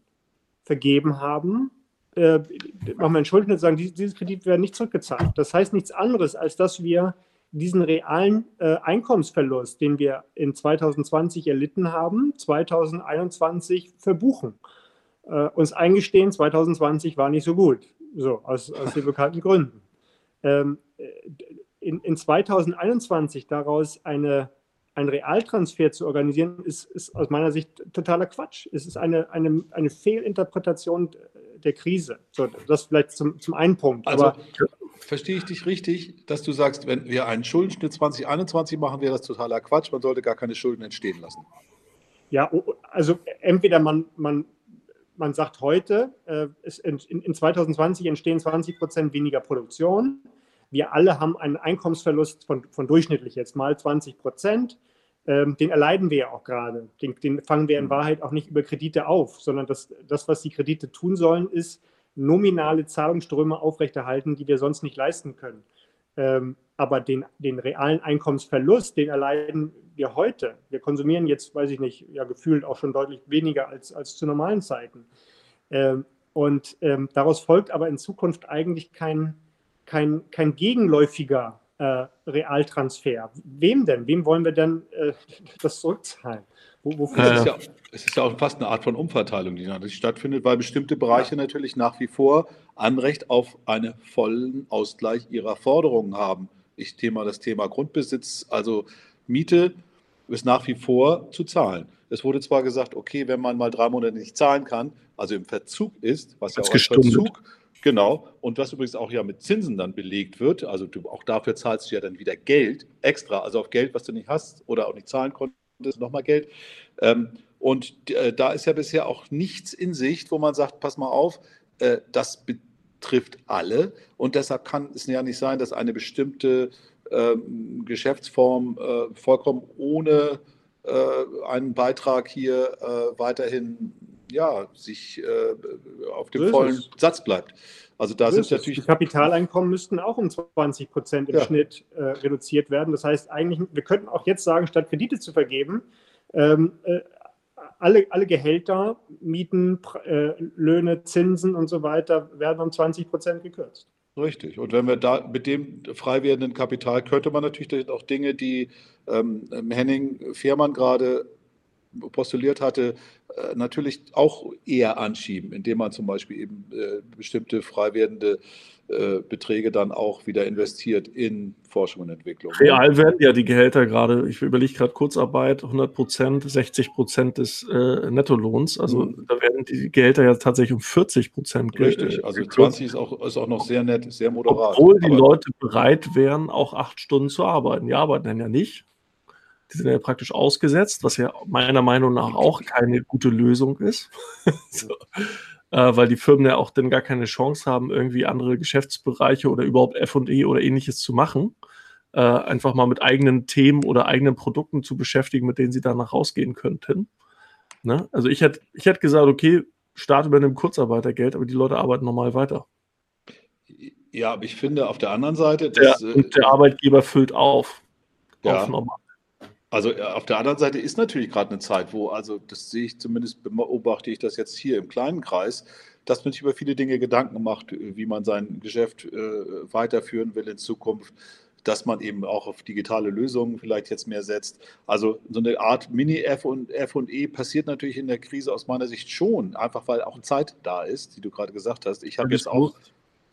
vergeben haben, äh, machen wir einen Schuldenschnitt und sagen, dieses Kredit wird nicht zurückgezahlt. Das heißt nichts anderes, als dass wir diesen realen äh, Einkommensverlust, den wir in 2020 erlitten haben, 2021 verbuchen. Äh, uns eingestehen, 2020 war nicht so gut, so aus, aus den bekannten Gründen. Ähm, in, in 2021 daraus eine, einen Realtransfer zu organisieren, ist, ist aus meiner Sicht totaler Quatsch. Es ist eine, eine, eine Fehlinterpretation der Krise. So, das vielleicht zum, zum einen Punkt. Also, Aber verstehe ich dich richtig, dass du sagst, wenn wir einen Schuldenschnitt 2021 machen, wäre das totaler Quatsch. Man sollte gar keine Schulden entstehen lassen. Ja, also entweder man, man, man sagt heute, äh, in, in 2020 entstehen 20 Prozent weniger Produktion. Wir alle haben einen Einkommensverlust von, von durchschnittlich jetzt mal 20 Prozent. Ähm, den erleiden wir ja auch gerade. Den, den, fangen wir in mhm. Wahrheit auch nicht über Kredite auf, sondern das, das, was die Kredite tun sollen, ist, nominale Zahlungsströme aufrechterhalten, die wir sonst nicht leisten können. Ähm, aber den, den realen Einkommensverlust, den erleiden wir heute. Wir konsumieren jetzt, weiß ich nicht, ja gefühlt auch schon deutlich weniger als, als zu normalen Zeiten. Ähm, und ähm, daraus folgt aber in Zukunft eigentlich kein, kein, kein gegenläufiger äh, Realtransfer. Wem denn? Wem wollen wir denn äh, das zurückzahlen? Wo, wofür äh, es, ist ja, es ist ja auch fast eine Art von Umverteilung, die natürlich stattfindet, weil bestimmte Bereiche natürlich nach wie vor Anrecht auf einen vollen Ausgleich ihrer Forderungen haben. Ich thema das Thema Grundbesitz, also Miete ist nach wie vor zu zahlen. Es wurde zwar gesagt, okay, wenn man mal drei Monate nicht zahlen kann, also im Verzug ist, was ja auch als Verzug, genau, und was übrigens auch ja mit Zinsen dann belegt wird, also du, auch dafür zahlst du ja dann wieder Geld extra, also auf Geld, was du nicht hast oder auch nicht zahlen konntest ist nochmal Geld. Ähm, und äh, da ist ja bisher auch nichts in Sicht, wo man sagt, pass mal auf, äh, das betrifft alle. Und deshalb kann es ja nicht sein, dass eine bestimmte ähm, Geschäftsform äh, vollkommen ohne einen Beitrag hier weiterhin ja, sich äh, auf dem vollen Satz bleibt. Also da sind natürlich. Die Kapitaleinkommen müssten auch um 20 Prozent im ja. Schnitt äh, reduziert werden. Das heißt, eigentlich, wir könnten auch jetzt sagen, statt Kredite zu vergeben, ähm, äh, alle, alle Gehälter, Mieten, äh, Löhne, Zinsen und so weiter werden um 20 Prozent gekürzt. Richtig. Und wenn wir da mit dem frei werdenden Kapital könnte man natürlich auch Dinge, die ähm, Henning Fehrmann gerade postuliert hatte, äh, natürlich auch eher anschieben, indem man zum Beispiel eben äh, bestimmte frei werdende äh, Beträge dann auch wieder investiert in Forschung und Entwicklung. Real werden ja die Gehälter gerade, ich überlege gerade Kurzarbeit, 100 Prozent, 60 Prozent des äh, Nettolohns. Also mhm. da werden die Gehälter ja tatsächlich um 40 Prozent Richtig, also 20 ist auch, ist auch noch sehr nett, sehr moderat. Obwohl die Leute bereit wären, auch acht Stunden zu arbeiten. Die arbeiten dann ja nicht. Die sind ja praktisch ausgesetzt, was ja meiner Meinung nach auch keine gute Lösung ist. so. äh, weil die Firmen ja auch dann gar keine Chance haben, irgendwie andere Geschäftsbereiche oder überhaupt FE oder ähnliches zu machen. Äh, einfach mal mit eigenen Themen oder eigenen Produkten zu beschäftigen, mit denen sie danach rausgehen könnten. Ne? Also ich hätte ich hätt gesagt, okay, Staat übernimmt Kurzarbeitergeld, aber die Leute arbeiten normal weiter. Ja, aber ich finde auf der anderen Seite. Dass, der, und der Arbeitgeber füllt auf. Ja. Auf normal. Also äh, auf der anderen Seite ist natürlich gerade eine Zeit, wo, also das sehe ich zumindest, beobachte ich das jetzt hier im kleinen Kreis, dass man sich über viele Dinge Gedanken macht, wie man sein Geschäft äh, weiterführen will in Zukunft, dass man eben auch auf digitale Lösungen vielleicht jetzt mehr setzt. Also so eine Art Mini-F und F und E passiert natürlich in der Krise aus meiner Sicht schon, einfach weil auch Zeit da ist, die du gerade gesagt hast. Ich habe jetzt auch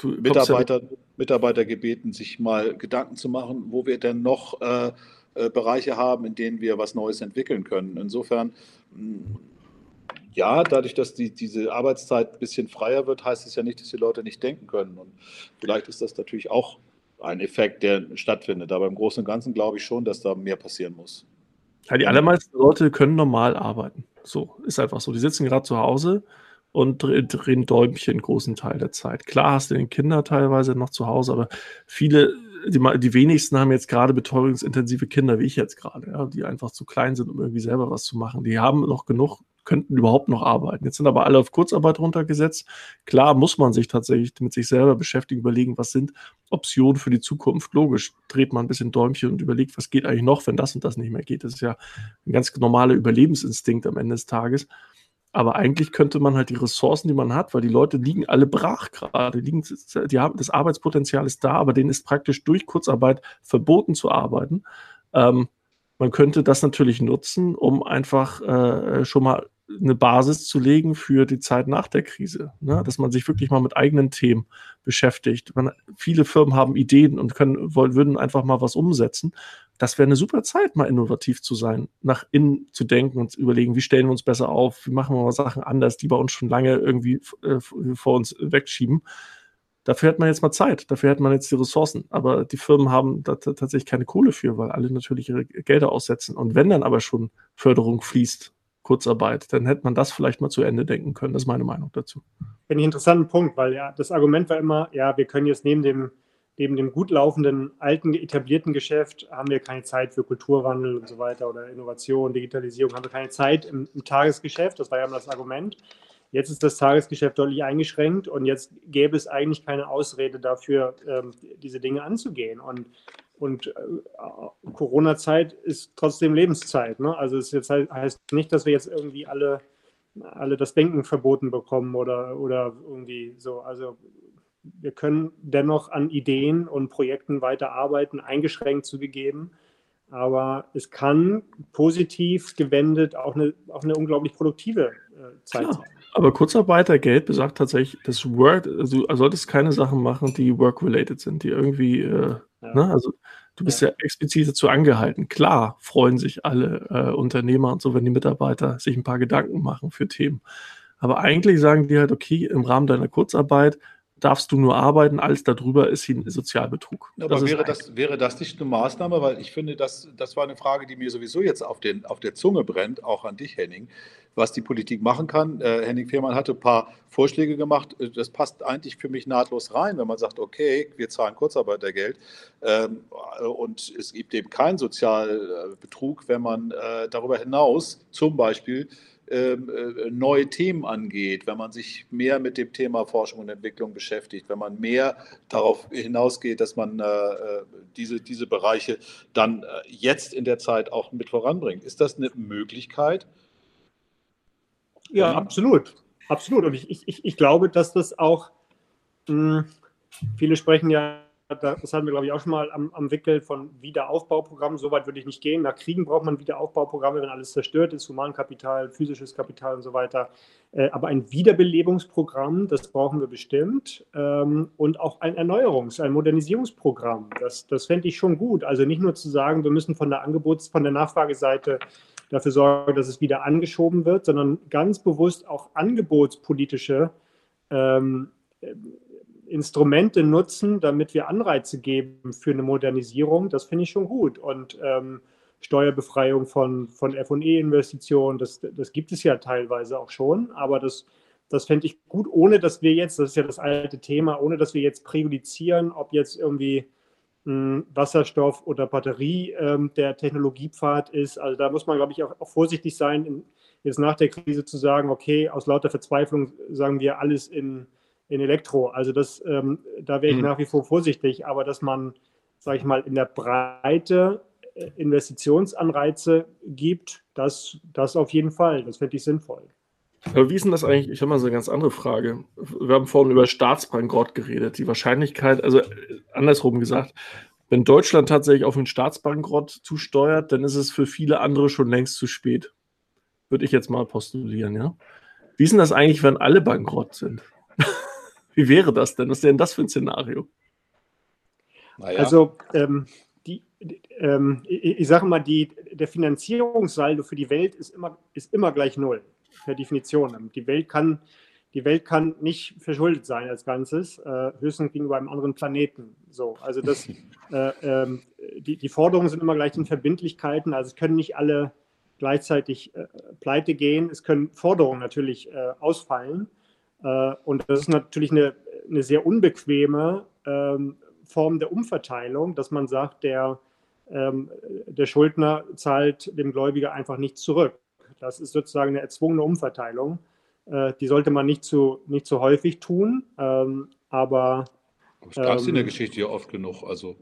Mitarbeiter, Mitarbeiter gebeten, sich mal Gedanken zu machen, wo wir denn noch äh, äh, Bereiche haben, in denen wir was Neues entwickeln können. Insofern, mm, ja, dadurch, dass die, diese Arbeitszeit ein bisschen freier wird, heißt es ja nicht, dass die Leute nicht denken können. Und vielleicht ist das natürlich auch ein Effekt, der stattfindet. Aber im Großen und Ganzen glaube ich schon, dass da mehr passieren muss. Ja, die allermeisten Leute können normal arbeiten. So, ist einfach so. Die sitzen gerade zu Hause und drehen Däumchen großen Teil der Zeit. Klar hast du den Kinder teilweise noch zu Hause, aber viele die, die wenigsten haben jetzt gerade betreuungsintensive Kinder, wie ich jetzt gerade, ja, die einfach zu klein sind, um irgendwie selber was zu machen. Die haben noch genug könnten überhaupt noch arbeiten. Jetzt sind aber alle auf Kurzarbeit runtergesetzt. Klar muss man sich tatsächlich mit sich selber beschäftigen, überlegen, was sind Optionen für die Zukunft. Logisch, dreht man ein bisschen Däumchen und überlegt, was geht eigentlich noch, wenn das und das nicht mehr geht. Das ist ja ein ganz normaler Überlebensinstinkt am Ende des Tages. Aber eigentlich könnte man halt die Ressourcen, die man hat, weil die Leute liegen alle brach gerade, liegen, die haben, das Arbeitspotenzial ist da, aber denen ist praktisch durch Kurzarbeit verboten zu arbeiten. Ähm, man könnte das natürlich nutzen, um einfach äh, schon mal eine Basis zu legen für die Zeit nach der Krise. Ne? Dass man sich wirklich mal mit eigenen Themen beschäftigt. Man, viele Firmen haben Ideen und können, wollen, würden einfach mal was umsetzen. Das wäre eine super Zeit, mal innovativ zu sein, nach innen zu denken und zu überlegen, wie stellen wir uns besser auf, wie machen wir mal Sachen anders, die bei uns schon lange irgendwie äh, vor uns wegschieben. Dafür hat man jetzt mal Zeit, dafür hat man jetzt die Ressourcen. Aber die Firmen haben da tatsächlich keine Kohle für, weil alle natürlich ihre Gelder aussetzen. Und wenn dann aber schon Förderung fließt, Kurzarbeit, dann hätte man das vielleicht mal zu Ende denken können. Das ist meine Meinung dazu. Finde ich einen interessanten Punkt, weil ja, das Argument war immer, ja, wir können jetzt neben dem, neben dem gut laufenden, alten, etablierten Geschäft, haben wir keine Zeit für Kulturwandel und so weiter oder Innovation, Digitalisierung, haben wir keine Zeit im, im Tagesgeschäft. Das war ja immer das Argument. Jetzt ist das Tagesgeschäft deutlich eingeschränkt und jetzt gäbe es eigentlich keine Ausrede dafür, ähm, diese Dinge anzugehen. Und und äh, Corona-Zeit ist trotzdem Lebenszeit. Ne? Also es jetzt heißt nicht, dass wir jetzt irgendwie alle, alle das Denken verboten bekommen oder, oder irgendwie so. Also wir können dennoch an Ideen und Projekten weiterarbeiten, eingeschränkt zugegeben. Aber es kann positiv gewendet auch eine, auch eine unglaublich produktive äh, Zeit Klar. sein. Aber Kurzarbeitergeld besagt tatsächlich, dass Work, also du solltest keine Sachen machen, die work-related sind, die irgendwie, äh, ja. ne? also du bist ja. ja. explizit dazu angehalten. Klar freuen sich alle äh, Unternehmer und so, wenn die Mitarbeiter sich ein paar Gedanken machen für Themen. Aber eigentlich sagen die halt, okay, im Rahmen deiner Kurzarbeit darfst du nur arbeiten, alles darüber ist ein Sozialbetrug. Aber das wäre, das, wäre das nicht eine Maßnahme? Weil ich finde, das, das war eine Frage, die mir sowieso jetzt auf, den, auf der Zunge brennt, auch an dich, Henning, was die Politik machen kann. Äh, Henning Fehrmann hatte ein paar Vorschläge gemacht. Äh, das passt eigentlich für mich nahtlos rein, wenn man sagt, okay, wir zahlen Kurzarbeitergeld ähm, und es gibt eben keinen Sozialbetrug, wenn man äh, darüber hinaus zum Beispiel neue Themen angeht, wenn man sich mehr mit dem Thema Forschung und Entwicklung beschäftigt, wenn man mehr darauf hinausgeht, dass man äh, äh diese, diese Bereiche dann äh, jetzt in der Zeit auch mit voranbringt. Ist das eine Möglichkeit? Ja, absolut. Absolut. Und ich, ich, ich glaube, dass das auch, mh, hm, viele sprechen ja das hatten wir, glaube ich, auch schon mal am, am Wickel von Wiederaufbauprogrammen. So weit würde ich nicht gehen. Nach Kriegen braucht man Wiederaufbauprogramme, wenn alles zerstört ist, Humankapital, physisches Kapital und so weiter. Äh, aber ein Wiederbelebungsprogramm, das brauchen wir bestimmt. Ähm, und auch ein Erneuerungs-, ein Modernisierungsprogramm. Das, das fände ich schon gut. Also nicht nur zu sagen, wir müssen von der Angebots-, von der Nachfrageseite dafür sorgen, dass es wieder angeschoben wird, sondern ganz bewusst auch angebotspolitische ähm, Instrumente nutzen, damit wir Anreize geben für eine Modernisierung, das finde ich schon gut. Und ähm, Steuerbefreiung von, von FE-Investitionen, das, das gibt es ja teilweise auch schon, aber das, das fände ich gut, ohne dass wir jetzt, das ist ja das alte Thema, ohne dass wir jetzt präjudizieren, ob jetzt irgendwie mh, hm, Wasserstoff oder Batterie ähm, der Technologiepfad ist. Also da muss man, glaube ich, auch, auch vorsichtig sein, in, jetzt nach der Krise zu sagen, okay, aus lauter Verzweiflung sagen wir alles in in Elektro. Also das, ähm, da wäre ich mhm. nach wie vor vorsichtig, aber dass man, sage ich mal, in der Breite äh, Investitionsanreize gibt, das, das auf jeden Fall. Das finde ich sinnvoll. Aber wie ist denn das eigentlich? Ich habe mal so eine ganz andere Frage. Wir haben vorhin über Staatsbankrott geredet. Die Wahrscheinlichkeit, also äh, andersrum gesagt, wenn Deutschland tatsächlich auf einen Staatsbankrott zusteuert, dann ist es für viele andere schon längst zu spät. Würde ich jetzt mal postulieren, ja. Wie ist denn das eigentlich, wenn alle bankrott sind? Wie wäre das denn? Was ist denn das für ein Szenario? Naja. Also, ähm, die, ähm, ich, ich, sage mal, die, der Finanzierungssaldo für die Welt ist immer, ist immer gleich null, per Definition. Die Welt kann, die Welt kann nicht verschuldet sein als Ganzes, äh, höchstens gegenüber einem anderen Planeten. So, also das, äh, äh, die, die Forderungen sind immer gleich in Verbindlichkeiten, also es können nicht alle gleichzeitig äh, pleite gehen, es können Forderungen natürlich äh, ausfallen. Äh, und das ist natürlich eine, eine sehr unbequeme ähm, Form der Umverteilung, dass man sagt, der, ähm, der Schuldner zahlt dem Gläubiger einfach nicht zurück. Das ist sozusagen eine erzwungene Umverteilung. Äh, die sollte man nicht zu, nicht zu häufig tun, ähm, aber. Das gab es ähm, in der Geschichte ja oft genug. Also,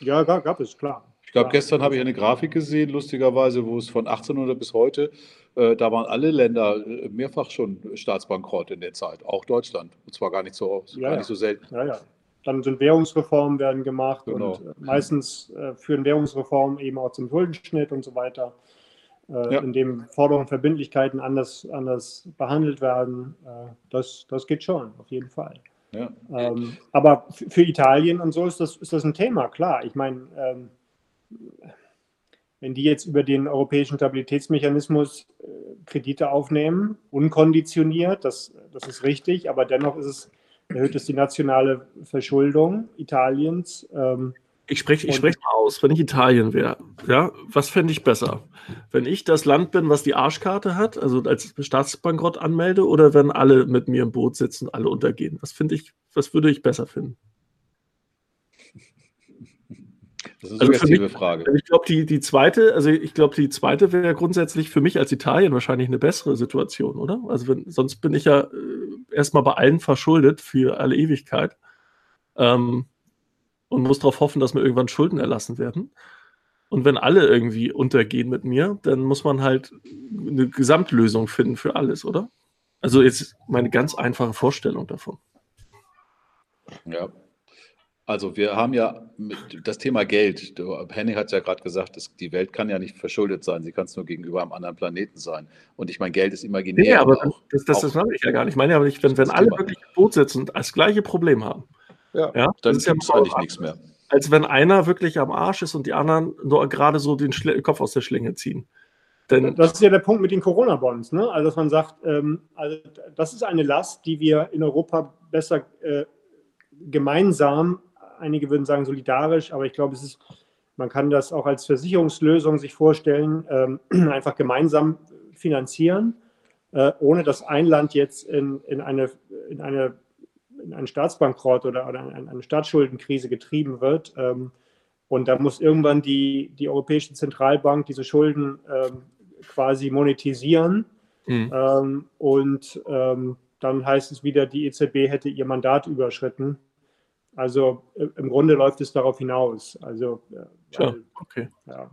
ja, gab, gab es, klar. Ich glaube, gestern habe ich eine Grafik gesehen, lustigerweise, wo es von 1800 bis heute, da waren alle Länder äh, mehrfach schon staatsbankrott in der Zeit, auch Deutschland. Und zwar gar nicht so, ja, gar nicht so selten. Ja, ja. Dann sind Währungsreformen werden gemacht genau. und äh, meistens äh, führen Währungsreformen eben auch zum Schuldenschnitt und so weiter, äh, ja. in dem Forderungen und Verbindlichkeiten anders, anders behandelt werden. Äh, das, das geht schon, auf jeden Fall. Ja. Ähm, aber für Italien und so ist das, ist das ein Thema, klar. Ich meine, ähm, wenn die jetzt über den europäischen Stabilitätsmechanismus äh, Kredite aufnehmen, unkonditioniert, das, das ist richtig, aber dennoch ist es, erhöht es die nationale Verschuldung Italiens. Ähm, ich spreche ich sprech mal aus, wenn ich Italien wäre, ja, was fände ich besser? Wenn ich das Land bin, was die Arschkarte hat, also als Staatsbankrott anmelde, oder wenn alle mit mir im Boot sitzen, alle untergehen? Was finde ich, was würde ich besser finden? Das ist eine also mich, Frage. Ich glaube, die, die zweite, also ich glaube, die zweite wäre grundsätzlich für mich als Italien wahrscheinlich eine bessere Situation, oder? Also wenn, sonst bin ich ja äh, erstmal bei allen verschuldet für alle Ewigkeit ähm, und muss darauf hoffen, dass mir irgendwann Schulden erlassen werden. Und wenn alle irgendwie untergehen mit mir, dann muss man halt eine Gesamtlösung finden für alles, oder? Also jetzt meine ganz einfache Vorstellung davon. Ja, also wir haben ja das Thema Geld. Henning hat ja gerade gesagt, die Welt kann ja nicht verschuldet sein, sie kann es nur gegenüber einem anderen Planeten sein. Und ich meine, Geld ist imaginär. Ja, aber auch, das, das, das meine ich ja gar nicht. Ich meine ja wenn, wenn alle Thema. wirklich im Boot sitzen und das gleiche Problem haben. Ja, ja dann ist ja eigentlich nichts mehr. Als wenn einer wirklich am Arsch ist und die anderen nur gerade so den Schle Kopf aus der Schlinge ziehen. Denn das ist ja der Punkt mit den Corona-Bonds. Ne? Also, dass man sagt, ähm, also das ist eine Last, die wir in Europa besser äh, gemeinsam einige würden sagen solidarisch, aber ich glaube, es ist, man kann das auch als Versicherungslösung sich vorstellen, ähm, einfach gemeinsam finanzieren, äh, ohne dass ein Land jetzt in, in, eine, in, eine, in einen Staatsbankrott oder, oder eine, eine Staatsschuldenkrise getrieben wird. Ähm, und da muss irgendwann die, die Europäische Zentralbank diese Schulden ähm, quasi monetisieren. Mhm. Ähm, und ähm, dann heißt es wieder, die EZB hätte ihr Mandat überschritten. Also äh, im Grunde läuft es darauf hinaus. Also, ja, weil, okay. Ja.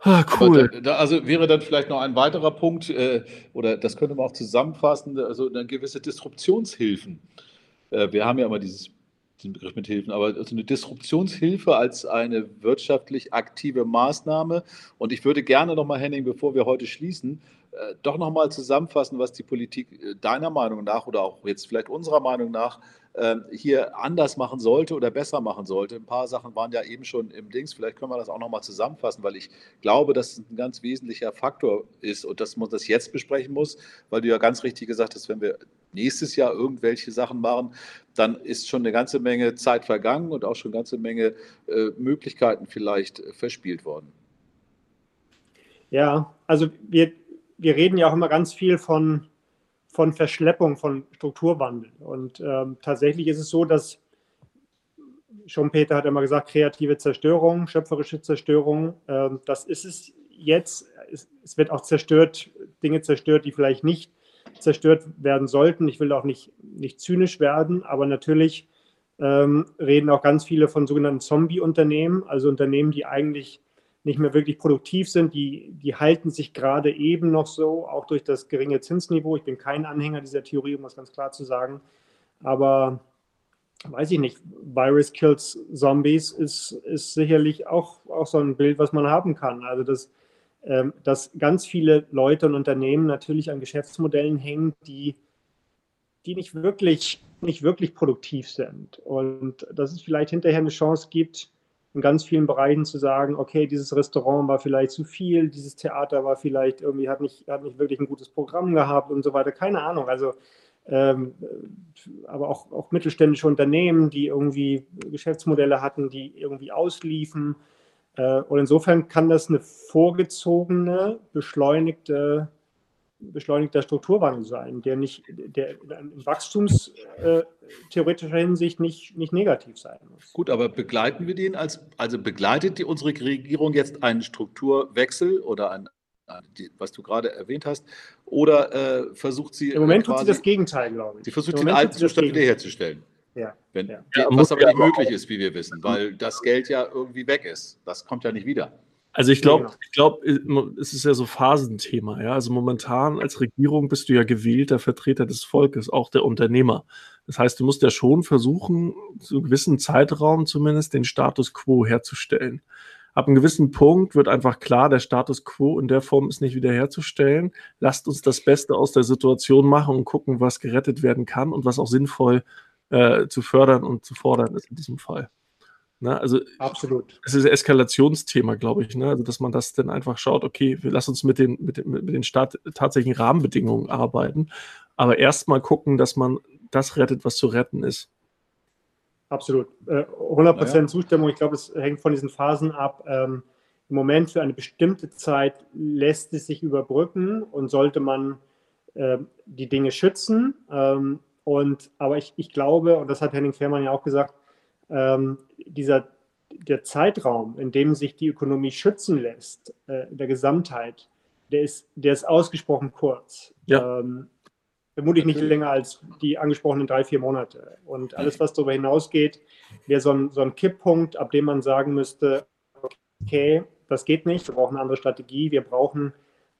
Ah, cool. Da, da, also wäre dann vielleicht noch ein weiterer Punkt, äh, oder das könnte man auch zusammenfassen, also eine gewisse Disruptionshilfen. Äh, wir haben ja immer dieses, diesen Begriff mit Hilfen, aber also eine Disruptionshilfe als eine wirtschaftlich aktive Maßnahme. Und ich würde gerne nochmal, Henning, bevor wir heute schließen, äh, doch nochmal zusammenfassen, was die Politik äh, deiner Meinung nach oder auch jetzt vielleicht unserer Meinung nach ähm, hier anders machen sollte oder besser machen sollte. Ein paar Sachen waren ja eben schon im Dings. Vielleicht können wir das auch nochmal zusammenfassen, weil ich glaube, dass es ein ganz wesentlicher Faktor ist und dass man das jetzt besprechen muss, weil du ja ganz richtig gesagt hast, wenn wir nächstes Jahr irgendwelche Sachen machen, dann ist schon eine ganze Menge Zeit vergangen und auch schon eine ganze Menge äh, Möglichkeiten vielleicht äh, verspielt worden. Ja, also wir, wir reden ja auch immer ganz viel von von Verschleppung, von Strukturwandel. Und ähm, tatsächlich ist es so, dass Schumpeter hat immer gesagt, kreative Zerstörung, schöpferische Zerstörung, ähm, das ist es jetzt. Es, es, wird auch zerstört, Dinge zerstört, die vielleicht nicht zerstört werden sollten. Ich will auch nicht, nicht zynisch werden, aber natürlich ähm, reden auch ganz viele von sogenannten Zombie-Unternehmen, also Unternehmen, die eigentlich nicht mehr wirklich produktiv sind, die, die halten sich gerade eben noch so, auch durch das geringe Zinsniveau. Ich bin kein Anhänger dieser Theorie, um das ganz klar zu sagen. Aber weiß ich nicht, Virus Kills Zombies ist, ist sicherlich auch, auch so ein Bild, was man haben kann. Also, dass, ähm, dass ganz viele Leute und Unternehmen natürlich an Geschäftsmodellen hängen, die, die nicht, wirklich, nicht wirklich produktiv sind. Und dass es vielleicht hinterher eine Chance gibt, in ganz vielen Bereichen zu sagen, okay, dieses Restaurant war vielleicht zu viel, dieses Theater war vielleicht irgendwie, hat nicht, hat nicht wirklich ein gutes Programm gehabt und so weiter. Keine Ahnung. Also, ähm, aber auch, auch mittelständische Unternehmen, die irgendwie Geschäftsmodelle hatten, die irgendwie ausliefen. Äh, und insofern kann das eine vorgezogene, beschleunigte beschleunigter Strukturwandel sein, der nicht, der in wachstumstheoretischer äh, Hinsicht nicht, nicht negativ sein muss. Gut, aber begleiten wir den als, also begleitet die unsere Regierung jetzt einen Strukturwechsel oder die, was du gerade erwähnt hast, oder äh, versucht sie. Im Moment quasi, tut sie das Gegenteil, glaube ich. Sie versucht den alten Zustand wiederherzustellen. Ja. Wenn, ja. was aber nicht möglich ist, wie wir wissen, weil das Geld ja irgendwie weg ist. Das kommt ja nicht wieder. Also ich glaube, ich glaube, es ist ja so Phasenthema. Ja? Also momentan als Regierung bist du ja gewählter Vertreter des Volkes, auch der Unternehmer. Das heißt, du musst ja schon versuchen, zu einem gewissen Zeitraum zumindest den Status quo herzustellen. Ab einem gewissen Punkt wird einfach klar, der Status quo in der Form ist nicht wiederherzustellen. Lasst uns das Beste aus der Situation machen und gucken, was gerettet werden kann und was auch sinnvoll äh, zu fördern und zu fordern ist in diesem Fall. Ne? Also absolut. Es ist ein Eskalationsthema, glaube ich. Ne? Also dass man das dann einfach schaut, okay, wir lassen uns mit den, mit den, mit den Staat tatsächlichen Rahmenbedingungen arbeiten, aber erstmal gucken, dass man das rettet, was zu retten ist. Absolut. 100% äh, naja. Zustimmung. Ich glaube, es hängt von diesen Phasen ab. Ähm, Im Moment für eine bestimmte Zeit lässt es sich überbrücken und sollte man äh, die Dinge schützen. Ähm, und, aber ich, ich glaube, und das hat Henning Fehrmann ja auch gesagt, ähm, dieser, der Zeitraum, in dem sich die Ökonomie schützen lässt, äh, der Gesamtheit, der ist, der ist ausgesprochen kurz. Ja. Ähm, vermutlich nicht länger als die angesprochenen drei, vier Monate. Und alles, was darüber hinausgeht, wäre so ein, so ein Kipppunkt, ab dem man sagen müsste, okay, das geht nicht, wir brauchen eine andere Strategie, wir brauchen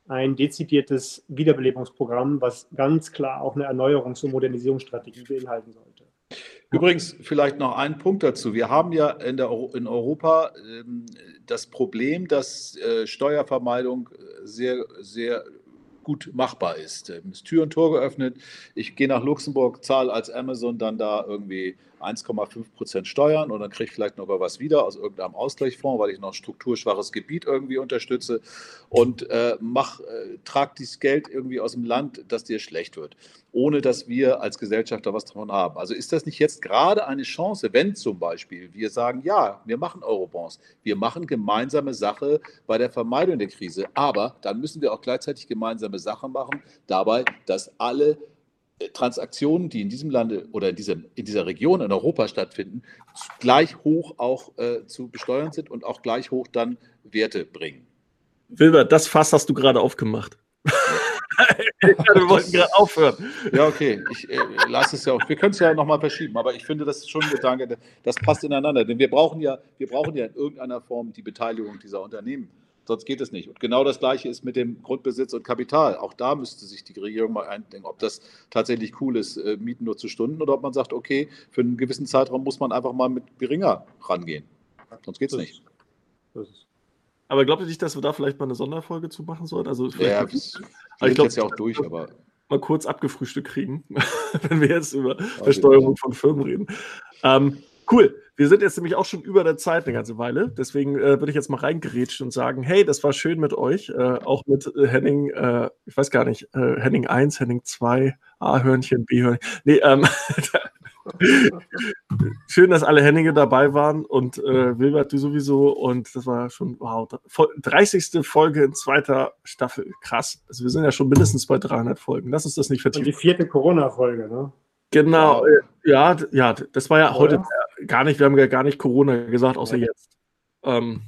ein dezidiertes Wiederbelebungsprogramm, was ganz klar auch eine Erneuerungs- und Modernisierungsstrategie beinhalten sollte. Übrigens, vielleicht noch ein Punkt dazu. Wir haben ja in, der, in Europa ähm, das Problem, dass äh, Steuervermeidung sehr, sehr gut machbar ist. Ähm, ist Tür und Tor geöffnet. Ich gehe nach Luxemburg, zahle als Amazon dann da irgendwie 1,5 Prozent Steuern und dann kriege ich vielleicht noch was wieder aus irgendeinem Ausgleichsfonds, weil ich noch ein strukturschwaches Gebiet irgendwie unterstütze und äh, mach, äh, trag dieses Geld irgendwie aus dem Land, dass dir schlecht wird, ohne dass wir als Gesellschaft da was davon haben. Also ist das nicht jetzt gerade eine Chance, wenn zum Beispiel wir sagen, ja, wir machen Eurobonds, wir machen gemeinsame Sache bei der Vermeidung der Krise, aber dann müssen wir auch gleichzeitig gemeinsame Sache machen, dabei, dass alle Transaktionen, die in diesem Lande oder in, diesem, in dieser Region in Europa stattfinden, gleich hoch auch äh, zu besteuern sind und auch gleich hoch dann Werte bringen. Wilbert, das Fass hast du gerade aufgemacht. wir wollten gerade aufhören. Ja, okay. Ich äh, lasse es ja auch. Wir können es ja nochmal verschieben, aber ich finde, das ist schon ein Gedanke, das passt ineinander. Denn wir brauchen ja, wir brauchen ja in irgendeiner Form die Beteiligung dieser Unternehmen. Sonst geht es nicht. Und genau das Gleiche ist mit dem Grundbesitz und Kapital. Auch da müsste sich die Regierung mal eindenken, ob das tatsächlich cool ist, äh, Mieten nur zu Stunden oder ob man sagt, okay, für einen gewissen Zeitraum muss man einfach mal mit geringer rangehen. Sonst geht es nicht. Aber glaubt ihr nicht, dass wir da vielleicht mal eine Sonderfolge zu machen sollten? Also ja, das ich glaube, jetzt ja auch durch, aber mal kurz abgefrühstückt kriegen, wenn wir jetzt über Versteuerung von Firmen reden. Ähm, Cool. Wir sind jetzt nämlich auch schon über der Zeit eine ganze Weile. Deswegen äh, würde ich jetzt mal reingerätschen und sagen, hey, das war schön mit euch. Äh, auch mit äh, Henning, äh, ich weiß gar nicht, äh, Henning 1, Henning 2, A-Hörnchen, B-Hörnchen. Nee, ähm, schön, dass alle Henninge dabei waren und äh, Wilbert, du sowieso. Und das war schon, wow, 30. Folge in zweiter Staffel. Krass. Also wir sind ja schon mindestens bei 300 Folgen. Lass uns das nicht vertiefen. Und die vierte Corona-Folge, ne? Genau, wow. ja, ja, das war ja oh, heute ja? gar nicht, wir haben ja gar nicht Corona gesagt, außer ja. jetzt. Ähm,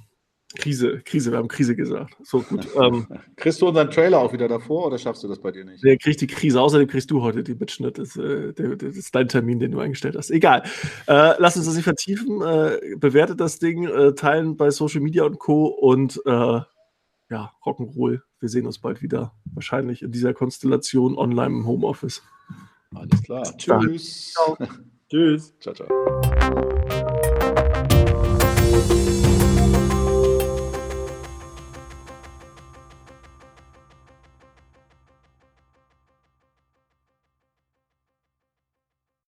Krise, Krise, wir haben Krise gesagt. So gut. Ähm, kriegst du unseren Trailer auch wieder davor oder schaffst du das bei dir nicht? Der kriegt die Krise, außerdem kriegst du heute die Mitschnitt. Das, äh, das ist dein Termin, den du eingestellt hast. Egal. Äh, lass uns das nicht vertiefen. Äh, bewertet das Ding, äh, teilen bei Social Media und Co. Und äh, ja, Rock'n'Roll. Wir sehen uns bald wieder. Wahrscheinlich in dieser Konstellation online im Homeoffice. Alles klar. Tschüss. Ciao. Tschüss. Ciao, ciao.